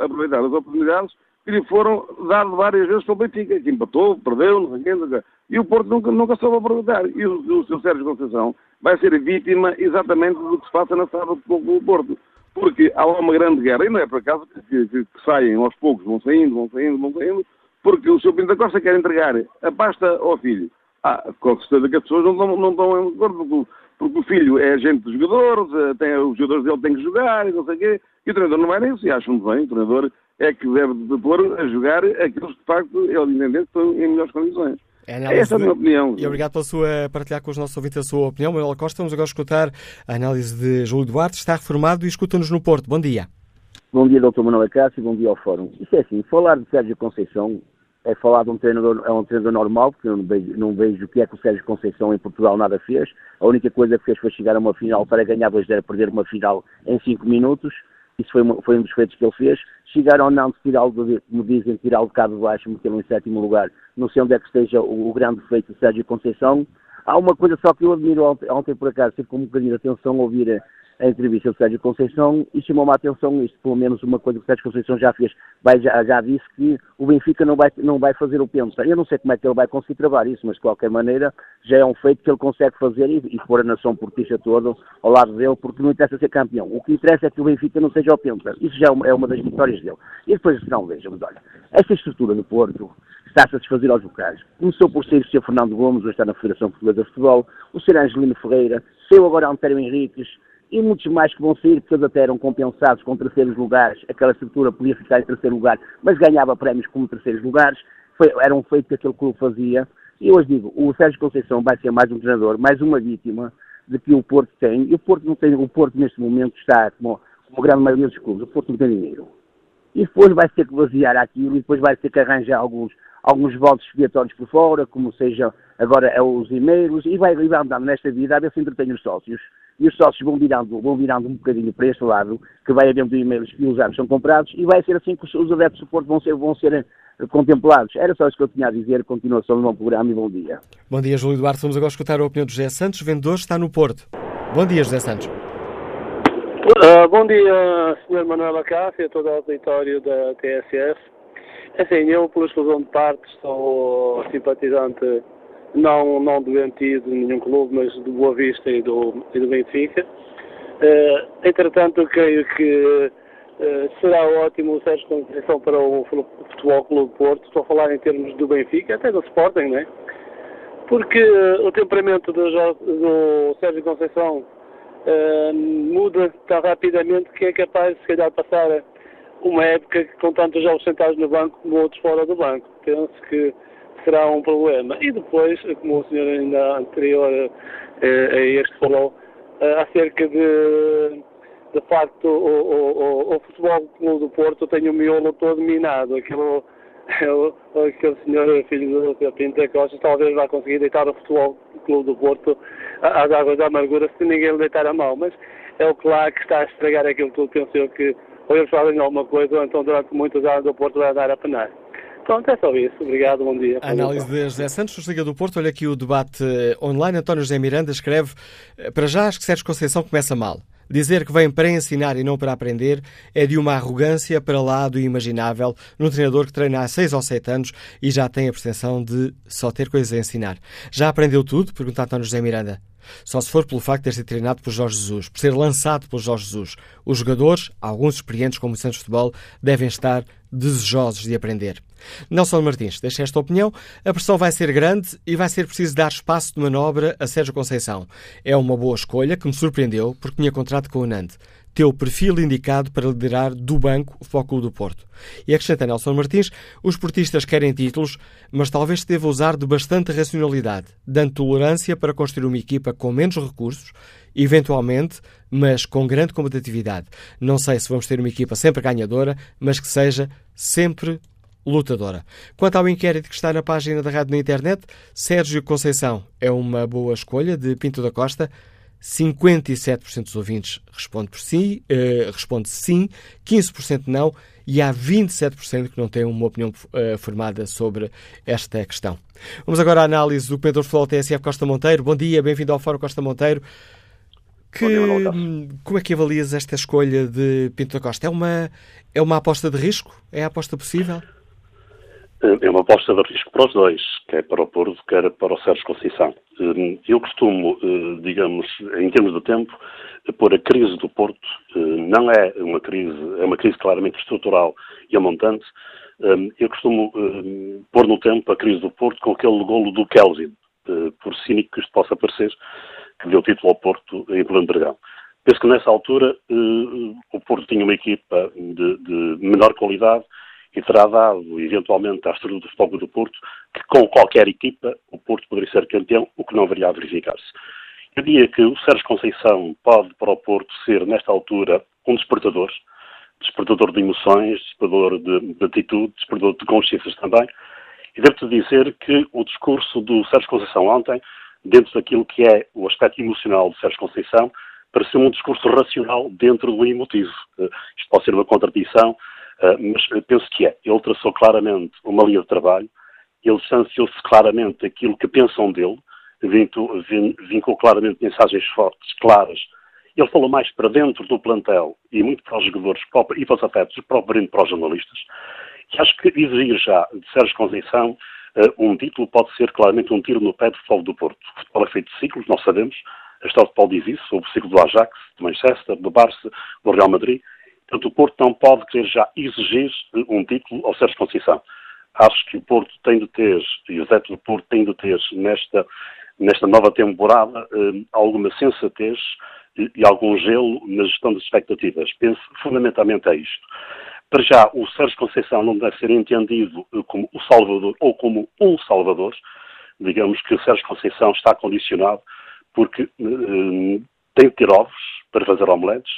Speaker 14: aproveitar as oportunidades que lhe foram dadas várias vezes pelo Benfica, que empatou, perdeu, não sei o quê, não sei o quê. E o Porto nunca, nunca soube aproveitar. E o, o seu Sérgio Conceição vai ser vítima exatamente do que se passa na sala do Porto porque há uma grande guerra, e não é por acaso que, que, que, saem aos poucos, vão saindo, vão saindo, vão saindo, porque o Sr. Pinto da Costa quer entregar a pasta ao filho. Ah, com certeza que as pessoas não estão, não estão de acordo, porque, porque, o filho é agente dos jogadores, eh, tem, os jogadores dele têm que jogar e não sei o quê, e o treinador não vai nisso, e acham bem, o treinador é que deve de pôr a jogar aqueles que de facto ele entender que estão em melhores condições. É Essa é a minha opinião.
Speaker 1: E obrigado pela sua partilhar com os nossos ouvintes a sua opinião. Manuel Costa, vamos agora escutar a análise de Júlio Duarte, está reformado e escuta-nos no Porto. Bom dia.
Speaker 15: Bom dia, Dr. Manuel Acácio, bom dia ao Fórum. Isto é assim, falar de Sérgio Conceição é falar de um treinador, é um treinador normal, porque eu não vejo, não vejo o que é que o Sérgio Conceição em Portugal nada fez. A única coisa que fez foi chegar a uma final para ganhar 2-0, perder uma final em 5 minutos. Isso foi, uma, foi, um dos feitos que ele fez. Chegar ou não tirá-lo, como dizem, tirá-lo de cá de baixo, metê-lo em sétimo lugar. Não sei onde é que esteja o, o grande feito de Sérgio Conceição. Há uma coisa só que eu admiro ontem, ontem por acaso, tive com um bocadinho de atenção ouvir a, entrevista do Sérgio Conceição e chamou-me a atenção isto, pelo menos uma coisa que o Sérgio Conceição já fez, vai, já, já disse que o Benfica não vai, não vai fazer o penta. Eu não sei como é que ele vai conseguir travar isso, mas de qualquer maneira já é um feito que ele consegue fazer e, e pôr a nação portista toda ao lado dele, porque não interessa ser campeão. O que interessa é que o Benfica não seja o penta. Isso já é uma, é uma das vitórias dele. E depois, não, vejamos, olha, esta estrutura do Porto está a satisfazer aos locais. Começou por ser o Sr. Fernando Gomes, hoje está na Federação Portuguesa de Futebol, o Sr. Angelino Ferreira, saiu agora António Henriques, e muitos mais que vão sair, porque eles até eram compensados com terceiros lugares, aquela estrutura podia ficar em terceiro lugar, mas ganhava prémios como terceiros lugares, Foi, era um feito que aquele clube fazia, e hoje digo, o Sérgio Conceição vai ser mais um treinador, mais uma vítima de que o Porto tem, e o Porto não tem, o Porto neste momento está, como, como a grande maioria dos clubes, o Porto não tem dinheiro. E depois vai ter que basear aquilo, e depois vai ter que arranjar alguns, alguns votos expiatórios por fora, como seja agora é os e-mails, e vai, vai andando nesta vida a ver se entretém os sócios e os sócios vão virando, vão virando um bocadinho para este lado, que vai havendo e-mails que os anos são comprados, e vai ser assim que os adeptos de suporte vão ser, vão ser eh, contemplados. Era só isso que eu tinha a dizer. Continuação do bom programa e bom dia.
Speaker 1: Bom dia, Júlio Duarte. Vamos agora escutar a opinião de José Santos, vendedor, está no Porto. Bom dia, José Santos.
Speaker 16: Uh, bom dia, Sr. Manuel Acácio e a todo o auditório da TSF. É assim, eu, por exclusão de partes, sou simpatizante não, não doentio de nenhum clube, mas do Boa Vista e do, e do Benfica. Uh, entretanto, creio que uh, será ótimo o Sérgio Conceição para o Futebol Clube Porto. Estou a falar em termos do Benfica, até do Sporting, não é? Porque uh, o temperamento do, do Sérgio Conceição muda tão rapidamente que é capaz, se calhar, de passar uma época com tantos jogos sentados no banco como outros fora do banco. Penso que será um problema. E depois, como o senhor ainda anterior eh, a este falou, eh, acerca de, de facto, o, o, o, Futebol Clube do Porto tem o miolo todo minado. Aquilo, aquele senhor filho do Pinto Costa talvez vá conseguir deitar o Futebol Clube do Porto às águas da amargura se ninguém lhe deitar a mão. Mas é o lá que está a estragar aquilo que pensou que ou eles fazem alguma coisa ou então durante muitos anos o Porto vai dar a penar. Pronto, é só isso. Obrigado, bom dia.
Speaker 1: Análise de José Santos, Liga do Porto. Olha aqui o debate eh, online. António José Miranda escreve: eh, Para já, acho que Sérgio Conceição começa mal. Dizer que vem para ensinar e não para aprender é de uma arrogância para lá do imaginável num treinador que treina há seis ou sete anos e já tem a pretensão de só ter coisas a ensinar. Já aprendeu tudo? Pergunta António José Miranda. Só se for pelo facto de ter sido treinado por Jorge Jesus, por ser lançado por Jorge Jesus. Os jogadores, alguns experientes como o Santos Futebol, devem estar desejosos de aprender. Nelson Martins deixa esta opinião. A pressão vai ser grande e vai ser preciso dar espaço de manobra a Sérgio Conceição. É uma boa escolha que me surpreendeu porque tinha contrato com o Nantes teu perfil indicado para liderar do banco o Futebol do Porto. E acrescenta Nelson Martins, os portistas querem títulos, mas talvez se deva usar de bastante racionalidade, dando tolerância para construir uma equipa com menos recursos, eventualmente, mas com grande competitividade. Não sei se vamos ter uma equipa sempre ganhadora, mas que seja sempre lutadora. Quanto ao inquérito que está na página da rádio na internet, Sérgio Conceição é uma boa escolha de Pinto da Costa. 57% dos ouvintes responde por sim, uh, responde sim, 15% não e há 27% que não têm uma opinião uh, formada sobre esta questão. Vamos agora à análise do Pedro Futebol TSF Costa Monteiro. Bom dia, bem-vindo ao Fórum Costa Monteiro. Que, como é que avalias esta escolha de Pinto da Costa? É uma, é uma aposta de risco? É a aposta possível?
Speaker 17: É uma aposta de risco para os dois, quer para o Porto, quer para o Sérgio Conceição. Hum, eu costumo, hum, digamos, em termos de tempo, pôr a crise do Porto, não é uma crise, é uma crise claramente estrutural e amontante, eu costumo pôr no tempo a crise do Porto com aquele golo do Kelvin, por cínico que isto possa parecer, que deu título ao Porto em Plano Dragão. Penso que nessa altura o Porto tinha uma equipa de, de menor qualidade e terá dado, eventualmente, à estrutura do Futebol do Porto, que com qualquer equipa o Porto poderia ser campeão, o que não viria a verificar-se. Eu diria que o Sérgio Conceição pode, para o Porto, ser, nesta altura, um despertador, despertador de emoções, despertador de, de atitude, despertador de consciências também, e devo-te dizer que o discurso do Sérgio Conceição ontem, dentro daquilo que é o aspecto emocional do Sérgio Conceição, pareceu um discurso racional dentro do emotivo. Uh, isto pode ser uma contradição, mas penso que é. Ele traçou claramente uma linha de trabalho, ele distanciou-se claramente daquilo que pensam dele, vincou claramente mensagens fortes, claras. Ele falou mais para dentro do plantel e muito para os jogadores e para os afetos, propriamente para os jornalistas. E acho que exigir já de Sérgio Conceição uh, um título pode ser claramente um tiro no pé do futebol do Porto. O futebol é feito de ciclos, nós sabemos. A história do futebol diz isso, o ciclo do Ajax, do Manchester, do Barça, do Real Madrid. Portanto, o Porto não pode querer já exigir um título ao Sérgio Conceição. Acho que o Porto tem de ter, e os adeptos do Porto têm de ter nesta, nesta nova temporada eh, alguma sensatez e, e algum gelo na gestão das expectativas. Penso fundamentalmente a isto. Para já, o Sérgio Conceição não deve ser entendido eh, como o Salvador ou como um Salvador. Digamos que o Sérgio Conceição está condicionado porque eh, tem de ter ovos para fazer omeletes,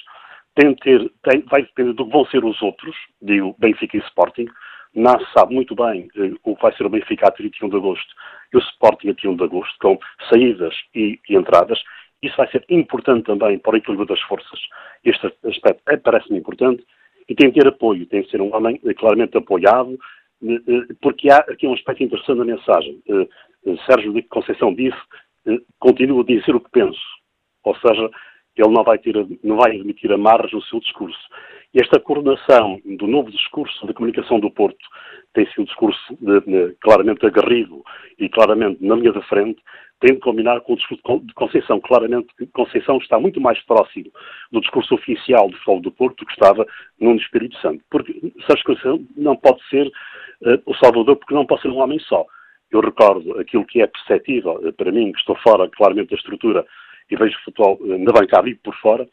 Speaker 17: tem de ter, tem, vai depender do que vão ser os outros, digo Benfica e Sporting. Nasce sabe muito bem eh, o que vai ser o Benfica a 31 de agosto e o Sporting a 31 de agosto, com saídas e, e entradas. Isso vai ser importante também para o equilíbrio das forças. Este aspecto é, parece-me importante e tem que ter apoio, tem que ser um homem eh, claramente apoiado, eh, eh, porque há aqui um aspecto interessante na mensagem. Sérgio de Conceição disse, continuo a dizer o que penso, ou seja, ele não vai, ter, não vai admitir amarras no seu discurso. E esta coordenação do novo discurso de comunicação do Porto tem sido um discurso de, de, claramente agarrido e claramente na linha da frente, tem de combinar com o discurso de Conceição. Claramente, Conceição está muito mais próximo do discurso oficial do Futebol do Porto do que estava no Espírito Santo. Porque Sérgio Conceição não pode ser uh, o Salvador porque não pode ser um homem só. Eu recordo aquilo que é perceptível uh, para mim, que estou fora claramente da estrutura e vejo futebol uh, na bancada e por fora,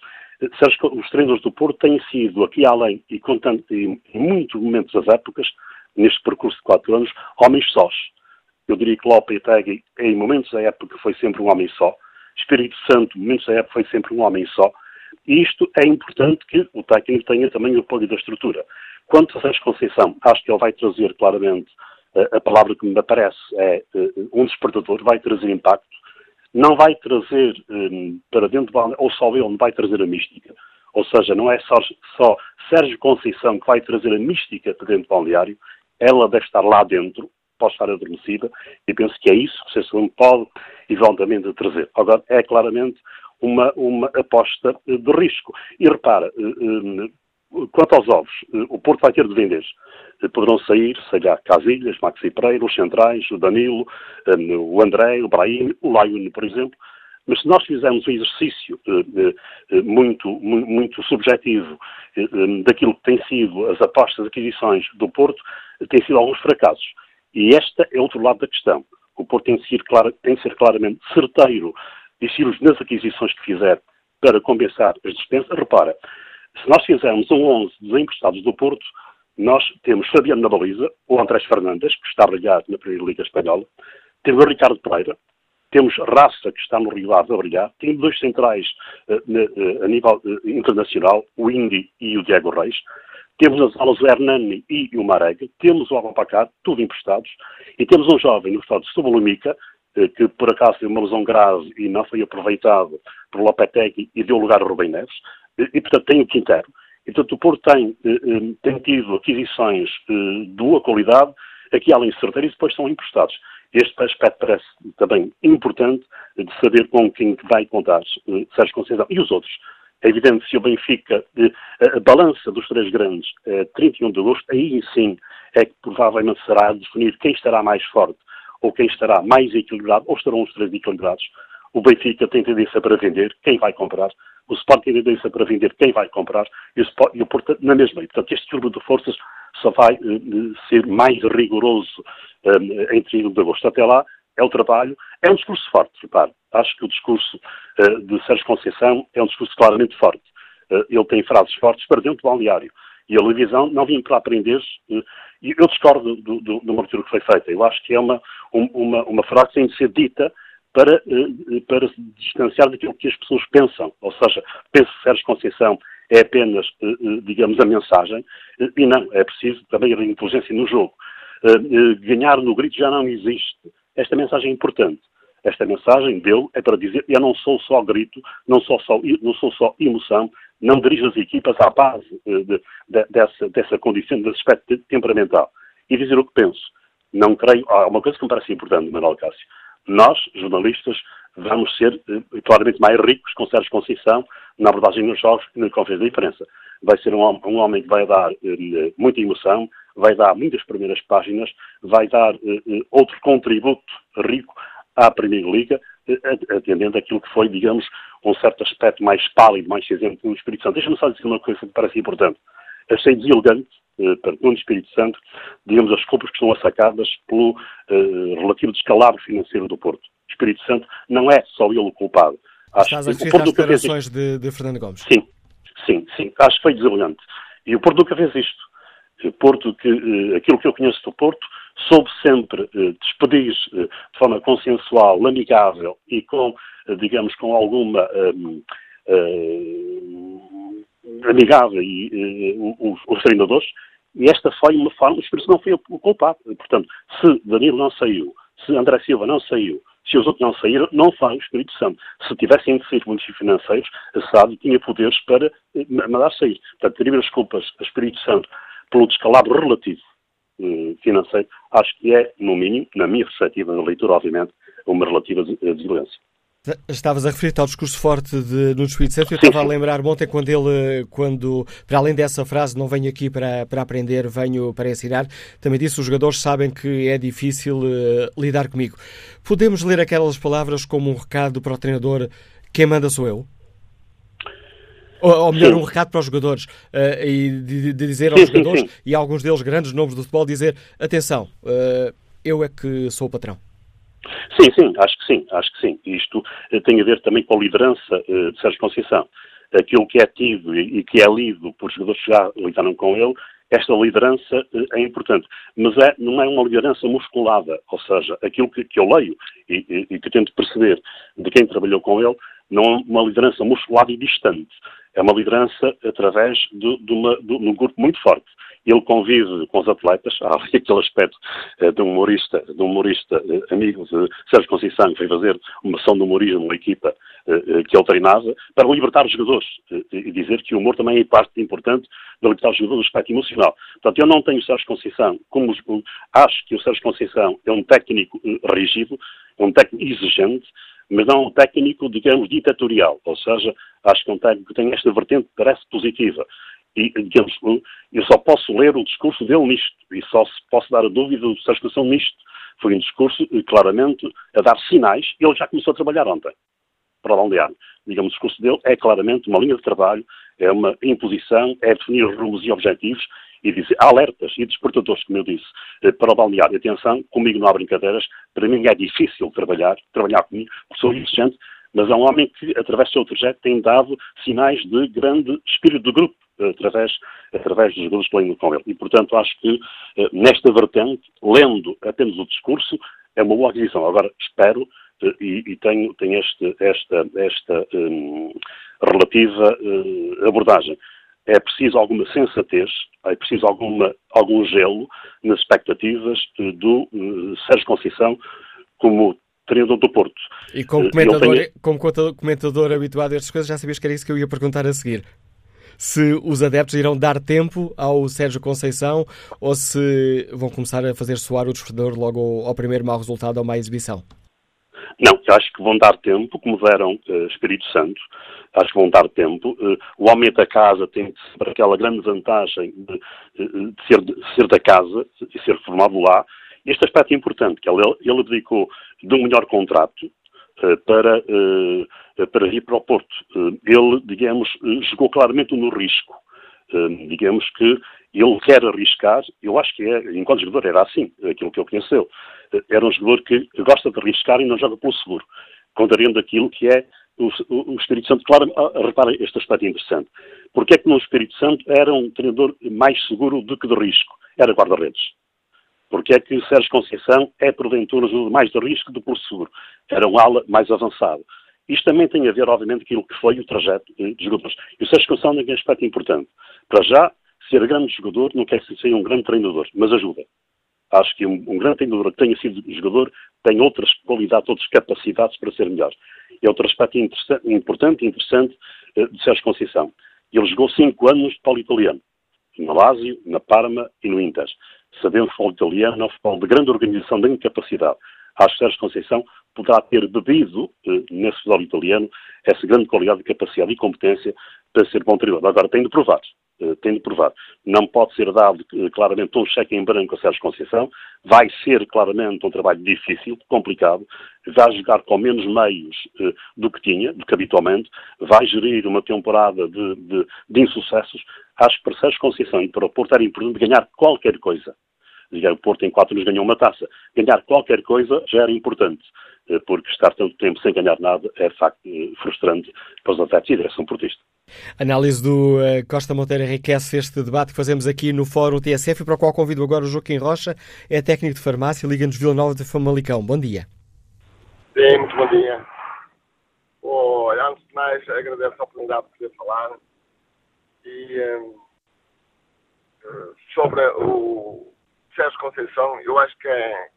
Speaker 17: Sérgio, os treinadores do Porto têm sido, aqui além, e contando em muitos momentos das épocas, neste percurso de quatro anos, homens sós eu diria que Lopetegui, em momentos da época, foi sempre um homem só. Espírito Santo, em momentos da época, foi sempre um homem só. E isto é importante que o técnico tenha também o apoio da estrutura. Quanto a Sérgio Conceição, acho que ele vai trazer claramente eh, a palavra que me aparece é eh, um despertador, vai trazer impacto, não vai trazer um, eh, para dentro ou só ele não vai trazer a mística, ou seja, não é só, só Sérgio Conceição que vai trazer a mística para dentro do balneário, ela deve estar lá dentro, pode estar adormecida e penso que é isso que o CSUM pode eventualmente trazer. Agora, é claramente uma, uma aposta de risco. E repara, eh, eh, quanto aos ovos, eh, o Porto vai ter de vender. Poderão sair, sei lá, Casilhas, Maxi Pereira, os Centrais, o Danilo, o André, o Brahim, o Laione, por exemplo. Mas se nós fizermos um exercício muito, muito subjetivo daquilo que têm sido as apostas de aquisições do Porto, têm sido alguns fracassos. E este é outro lado da questão. O Porto tem de ser, claro, tem de ser claramente certeiro e se nas aquisições que fizer para compensar as despesas. Repara, se nós fizermos um 11 dos emprestados do Porto, nós temos Fabiano na baliza, o Andrés Fernandes, que está a brilhar na Primeira Liga Espanhola, temos o Ricardo Pereira, temos Raça, que está no Rio Ave a brilhar, temos dois centrais uh, uh, a nível uh, internacional, o Indy e o Diego Reis, temos nas aulas o Hernani e o Marega, temos o Abapacar, tudo emprestados, e temos um jovem no estado de Subalúmica, eh, que por acaso teve uma lesão grave e não foi aproveitado por Lopetegui e deu lugar a Rubem Neves, e, portanto tem o Quintero. E, portanto, o Porto tem, eh, eh, tem tido aquisições de boa qualidade, aqui além de certeiros, e depois são emprestados. Este aspecto parece também importante de saber com quem vai contar Sérgio Conceição e os outros. É evidente que se o Benfica, a balança dos três grandes, 31 de agosto, aí sim é que provavelmente será definir quem estará mais forte ou quem estará mais equilibrado, ou estarão os três equilibrados. O Benfica tem tendência para vender, quem vai comprar? O Sport tem tendência para vender, quem vai comprar? E o, Sport, e o na mesma. Portanto, este equilíbrio de forças só vai uh, ser mais rigoroso um, em 31 de agosto. Até lá, é o trabalho, é um discurso forte, repare. Acho que o discurso uh, de Sérgio Conceição é um discurso claramente forte. Uh, ele tem frases fortes para dentro do balneário. E a televisão não vinha para aprender. Uh, e eu discordo do, do, do leitura que foi feita. Eu acho que é uma, um, uma, uma frase que tem de ser dita para, para se distanciar daquilo que as pessoas pensam. Ou seja, penso que Sérgio Conceição é apenas, digamos, a mensagem, e não, é preciso também haver inteligência no jogo. Ganhar no grito já não existe. Esta mensagem é importante. Esta mensagem dele é para dizer: eu não sou só grito, não sou só, não sou só emoção, não dirijo as equipas à base eh, de, de, dessa, dessa condição, desse aspecto temperamental. E dizer o que penso. Não creio. Há uma coisa que me parece importante, Manuel Cássio. Nós, jornalistas, vamos ser eh, claramente mais ricos com Sérgio Conceição na abordagem nos jogos e na conferência de imprensa. Vai ser um, um homem que vai dar eh, muita emoção, vai dar muitas primeiras páginas, vai dar eh, eh outro contributo rico à Primeira Liga, eh, atendendo aquilo que foi, digamos, um certo aspecto mais pálido, mais cinzento no Espírito Santo. Deixa-me só dizer uma coisa que parece importante. Achei deselegante, eh, perto do Espírito Santo, digamos, as culpas que são assacadas pelo eh, relativo descalabro financeiro do Porto. O Espírito Santo não é só ele o culpado.
Speaker 1: Acho Estás a referir às declarações de, de Fernando Gomes.
Speaker 17: Sim, sim, sim. Acho que foi deselegante. E o Porto nunca fez isto. O Porto, que, eh, aquilo que eu conheço do Porto, soube sempre eh, despedir eh, de forma consensual, amigável e com, eh, digamos, com alguma um, amigável e, os, os treinadores, e esta foi uma forma, isso não foi o culpado. Portanto, se Danilo não saiu, se André Silva não saiu, se os outros não saíram, não foi o Espírito Santo. Se tivessem saído muitos financeiros, a SAD tinha poderes para mandar sair. Portanto, atribuir as culpas a Espírito Santo pelo descalabro relativo eh, financeiro, acho que é, no mínimo, na minha perspectiva, na leitura, obviamente, uma relativa violência.
Speaker 1: Estavas a referir-te ao discurso forte de Nuno Espírito Santo. Eu estava a lembrar ontem quando ele, quando, para além dessa frase, não venho aqui para, para aprender, venho para ensinar, também disse: os jogadores sabem que é difícil uh, lidar comigo. Podemos ler aquelas palavras como um recado para o treinador: quem manda sou eu? Ou, ou melhor, sim. um recado para os jogadores uh, e de, de dizer aos sim, jogadores, sim, e alguns deles grandes nomes do futebol, dizer: atenção, uh, eu é que sou o patrão.
Speaker 17: Sim, sim, acho que sim, acho que sim. Isto uh, tem a ver também com a liderança de Sérgio Conceição. Aquilo que é tido e, que é lido por jogadores que já lidaram com ele, esta liderança é importante, mas é, não é uma liderança musculada, ou seja, aquilo que, que eu leio e, e, e, que tento perceber de quem trabalhou com ele, não é uma liderança musculada e distante é uma liderança através de, de, uma, de, um grupo muito forte. Ele convive com os atletas, há aquele aspecto uh, de um humorista, de um humorista uh, amigo de Sérgio Conceição, que foi fazer uma ação de humorismo numa equipa uh, que ele treinava, para libertar os jogadores e dizer que o humor também é parte importante de libertar os jogadores do aspecto emocional. Portanto, eu não tenho o Sérgio Conceição como acho que o Sérgio Conceição é um técnico rígido, é um técnico exigente, mas não um técnico, digamos, ditatorial. Ou seja, acho que um técnico tem esta vertente que parece positiva. E, digamos, eu só posso ler o discurso dele nisto, e só posso dar a dúvida da sua expressão nisto. Foi um discurso, eh, claramente, a dar sinais. Ele já começou a trabalhar ontem, para Balneário. Digamos, o discurso dele é claramente uma linha de trabalho, é uma imposição, é definir rumos e objetivos, e dizer alertas e despertadores, como eu disse, eh, para o balneário. Atenção, comigo não há brincadeiras, para mim é difícil trabalhar, trabalhar comigo, porque sou exigente, mas é um homem que, através do seu trajeto, tem dado sinais de grande espírito do grupo, através, através dos jogadores que com ele. E, portanto, acho que eh, nesta vertente, lendo apenas o discurso, é uma boa aquisição. Agora, espero eh, e, e tenho, tenho este, esta, esta um, relativa uh, abordagem é preciso alguma sensatez, é preciso alguma, algum gelo nas expectativas do uh, Sérgio Conceição como treinador do Porto.
Speaker 1: E como comentador, tenho... como comentador habituado a estas coisas, já sabias que era isso que eu ia perguntar a seguir. Se os adeptos irão dar tempo ao Sérgio Conceição ou se vão começar a fazer soar o desfredor logo ao, primeiro mau resultado ou má exibição?
Speaker 17: Não, acho que vão dar tempo, como deram uh, Espírito Santo, acho que vão dar tempo. Uh, o homem da casa tem sempre aquela grande vantagem de, eh, de, ser, de, ser, da casa e ser formado lá. Este aspecto é importante, que ele, ele dedicou de um melhor contrato para, para vir para o Porto. ele, digamos, jogou claramente no risco. digamos que ele quer arriscar, eu acho que é, enquanto jogador era assim, aquilo que eu conheceu. Era um jogador que gosta de arriscar e não joga pelo seguro, contrariando aquilo que é o, o, Espírito Santo. Claro, ah, repara este aspecto interessante. Porque é que no Espírito Santo era um treinador mais seguro do que de risco? Era guarda-redes. Porque é que Sérgio Conceição é, porventura, jogador mais de risco do por seguro? Era um ala mais avançado. Isto também tem a ver, obviamente, aquilo que foi o trajeto dos jogadores. E o Sérgio Conceição tem um aspecto importante. Para já, ser grande jogador não quer dizer ser um grande treinador, mas ajuda. Acho que um, um grande treinador que tenha sido jogador tem outras qualidades, outras capacidades para ser melhor. É outro aspecto importante e interessante uh, de Sérgio Conceição. Ele jogou cinco anos de futebol italiano, na Lazio, na Parma e no Inter. Sabemos que o futebol italiano é um futebol de grande organização, de grande capacidade. Acho que Sérgio Conceição poderá ter bebido eh, nesse futebol italiano essa grande qualidade de capacidade e competência para ser bom treinador. Agora tem de provar. Eh, tem de provar. Não pode ser dado eh, claramente um cheque em branco a Sérgio Conceição. Vai ser claramente um trabalho difícil, complicado. Vai jogar com menos meios eh, do que tinha, do que habitualmente. Vai gerir uma temporada de, de, de insucessos. Acho que para Sérgio Conceição e para o Porto era importante ganhar qualquer coisa. Dizer, o Porto em quatro anos ganhou uma taça. Ganhar qualquer coisa já era importante, porque estar tanto tempo sem ganhar nada é, de facto, frustrante para os atletas e a direção portista.
Speaker 1: Análise do uh, Costa Monteiro enriquece este debate que fazemos aqui no Fórum TSF e para o qual convido agora o Joaquim Rocha, é técnico de farmácia, Liga-nos Vila Nova de Famalicão. Bom dia.
Speaker 18: Sim, muito bom dia. Oh, antes de mais, agradeço a oportunidade de poder falar e um, sobre o Sérgio Conceição, eu acho que é.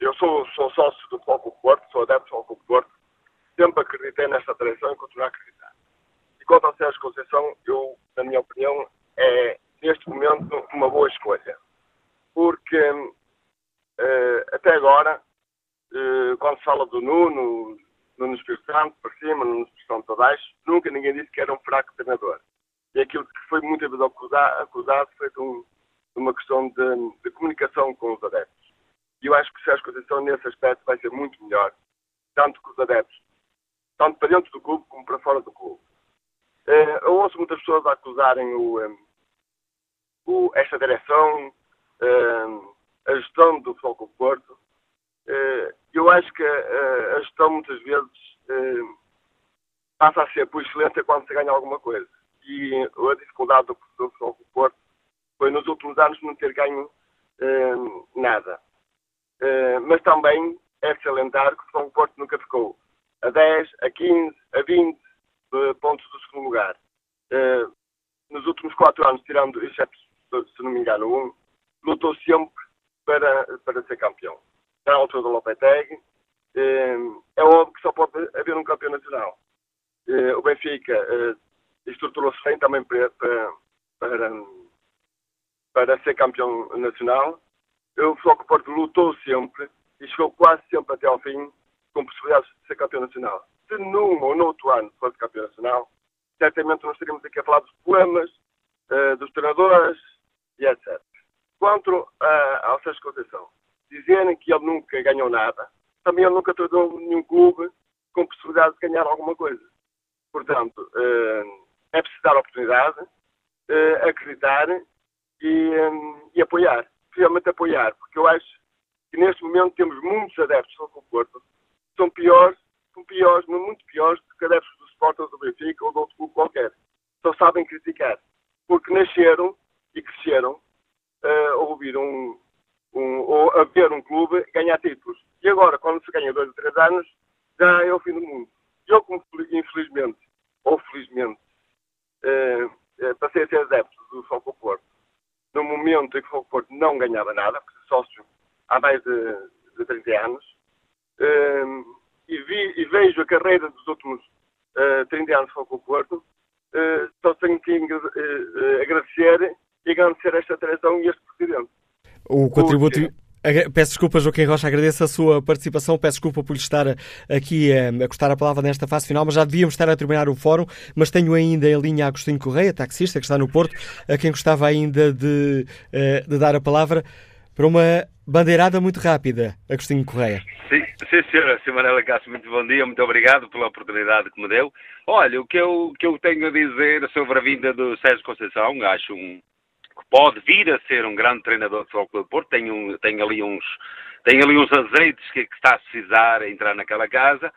Speaker 18: Eu sou, sou sócio do Foco Porto, sou adepto do Foco Porto, sempre acreditei nesta direção e continuo a acreditar. E quanto ao Sérgio Conceição, eu, na minha opinião, é neste momento uma boa escolha. Porque uh, até agora, uh, quando se fala do Nuno, Nuno Espírito Santo para cima, Nuno Espírito Santo para baixo, nunca ninguém disse que era um fraco treinador. E aquilo que foi muitas vezes acusado, acusado foi de, um, uma questão de, de, comunicação com os adeptos. E eu acho que o Sérgio Conceição, nesse aspecto, vai ser muito melhor, tanto com os adeptos, tanto para dentro do clube como para fora do clube. Uh, eu ouço muitas pessoas acusarem o, o, esta direção, uh, a gestão do Futebol Clube Porto. Uh, eu acho que a gestão muitas vezes passa a ser por excelência quando se ganha alguma coisa. E a dificuldade do, do Futebol Porto foi nos últimos anos não ter ganho nada. mas também é salientar que o Clube Porto nunca ficou a 10, a 15, a 20, pontos do segundo lugar. Uh, nos últimos quatro anos, tirando, exceto, se não me engano, um, lutou sempre para, para ser campeão. Na altura do Lopetegui, uh, é óbvio que só pode haver um campeão nacional. Uh, o Benfica estruturou-se bem também para, para, para, ser campeão nacional. O Floco Porto lutou sempre e chegou quase sempre até ao fim com possibilidades de ser campeão nacional se num ou noutro ano fosse campeão nacional, certamente nós estaríamos aqui a falar dos problemas, uh, dos treinadores e etc. Quanto uh, ao Sérgio Conceição, dizerem que ele nunca ganhou nada, também ele nunca treinou nenhum clube com possibilidade de ganhar alguma coisa. Portanto, uh, é preciso dar oportunidade, uh, acreditar e, e apoiar. Realmente apoiar, porque eu acho que neste momento temos muitos adeptos do Porto que são piores são piores, muito piores do que adeptos do Sport ou do Benfica ou de outro clube qualquer. Só sabem criticar. Porque nasceram e cresceram uh, a ouvir um, um, ou a ver um clube ganhar títulos. E agora, quando se ganha dois ou três anos, já é o fim do mundo. Eu, infelizmente, ou felizmente, uh, passei a ser adepto do Foco Porto, no momento em que o Foco Porto não ganhava nada, porque sócio há mais de, de 30 anos, uh, e, vi, e vejo a carreira dos últimos uh, 30 anos com o Porto, uh, só tenho que uh, agradecer e agradecer esta direção e este Presidente.
Speaker 1: O contributo. Porque... Peço desculpa, Joaquim Rocha, agradeço a sua participação. Peço desculpa por lhe estar aqui a, a custar a palavra nesta fase final, mas já devíamos estar a terminar o fórum. Mas tenho ainda em linha Agostinho Correia, taxista, que está no Porto, a quem gostava ainda de, de dar a palavra para uma bandeirada muito rápida, Agostinho Correia.
Speaker 19: Sim, sim senhora, Sra. Manela Cássio, muito bom dia, muito obrigado pela oportunidade que me deu. Olha, o que eu, que eu tenho a dizer sobre a vinda do Sérgio Conceição, acho um, pode vir a ser um grande treinador de futebol do Porto, tem, um, tem, ali uns, tem ali uns azeites que, que está a precisar a entrar naquela casa,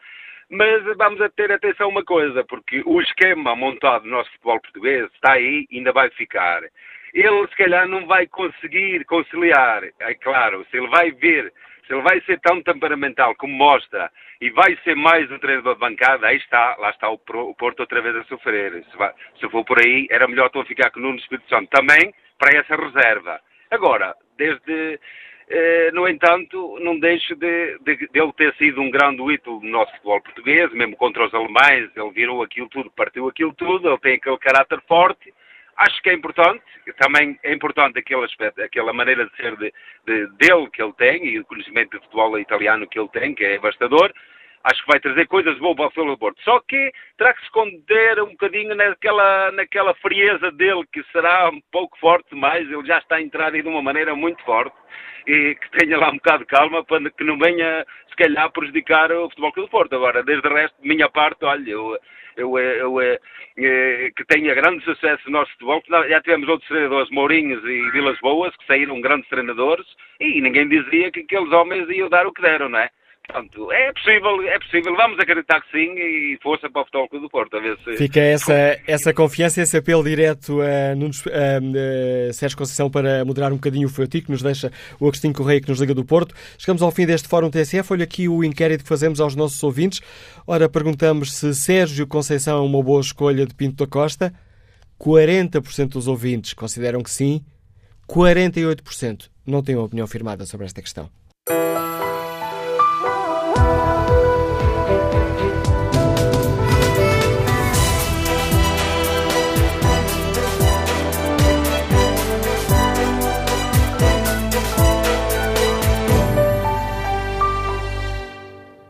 Speaker 19: mas vamos a ter atenção a uma coisa, porque o esquema montado no nosso futebol português está aí ainda vai ficar ele se calhar não vai conseguir conciliar. É claro, se ele vai ver, se ele vai ser tão temperamental como mostra e vai ser mais um treinador de bancada, aí está, lá está o Porto outra vez a sofrer. Se, vai, se for por aí, era melhor estou ficar com o Nuno Espírito Santo também para essa reserva. Agora, desde. Eh, no entanto, não deixo de, de, de, ele ter sido um grande ídolo do nosso futebol português, mesmo contra os alemães, ele virou aquilo tudo, partiu aquilo tudo, ele tem aquele caráter forte, Acho que é importante, também é importante aquele aspecto, aquela maneira de ser de, de, dele que ele tem e o conhecimento de futebol italiano que ele tem, que é bastador. Acho que vai trazer coisas boas para o Porto. Só que terá que se esconder um bocadinho naquela, naquela frieza dele, que será um pouco forte demais. Ele já está aí de uma maneira muito forte e que tenha lá um bocado de calma para que não venha, se calhar, prejudicar o Futebol do Porto. Agora, desde o resto, de minha parte, olha, eu eu, eu, eu, que tenha grande sucesso no nosso futebol. Já tivemos outros treinadores, Mourinhos e Vilas Boas, que saíram grandes treinadores e ninguém dizia que aqueles homens iam dar o que deram, não é? Portanto, é possível, é possível, vamos acreditar que sim e força para o Futebol Clube do Porto. A ver se...
Speaker 1: Fica essa, essa confiança, esse apelo direto a, Nunes, a, a Sérgio Conceição para moderar um bocadinho o feitiço que nos deixa o Agostinho Correia que nos liga do Porto. Chegamos ao fim deste Fórum TSF. Olha aqui o inquérito que fazemos aos nossos ouvintes. Ora, perguntamos se Sérgio Conceição é uma boa escolha de Pinto da Costa. 40% dos ouvintes consideram que sim, 48% não têm uma opinião firmada sobre esta questão.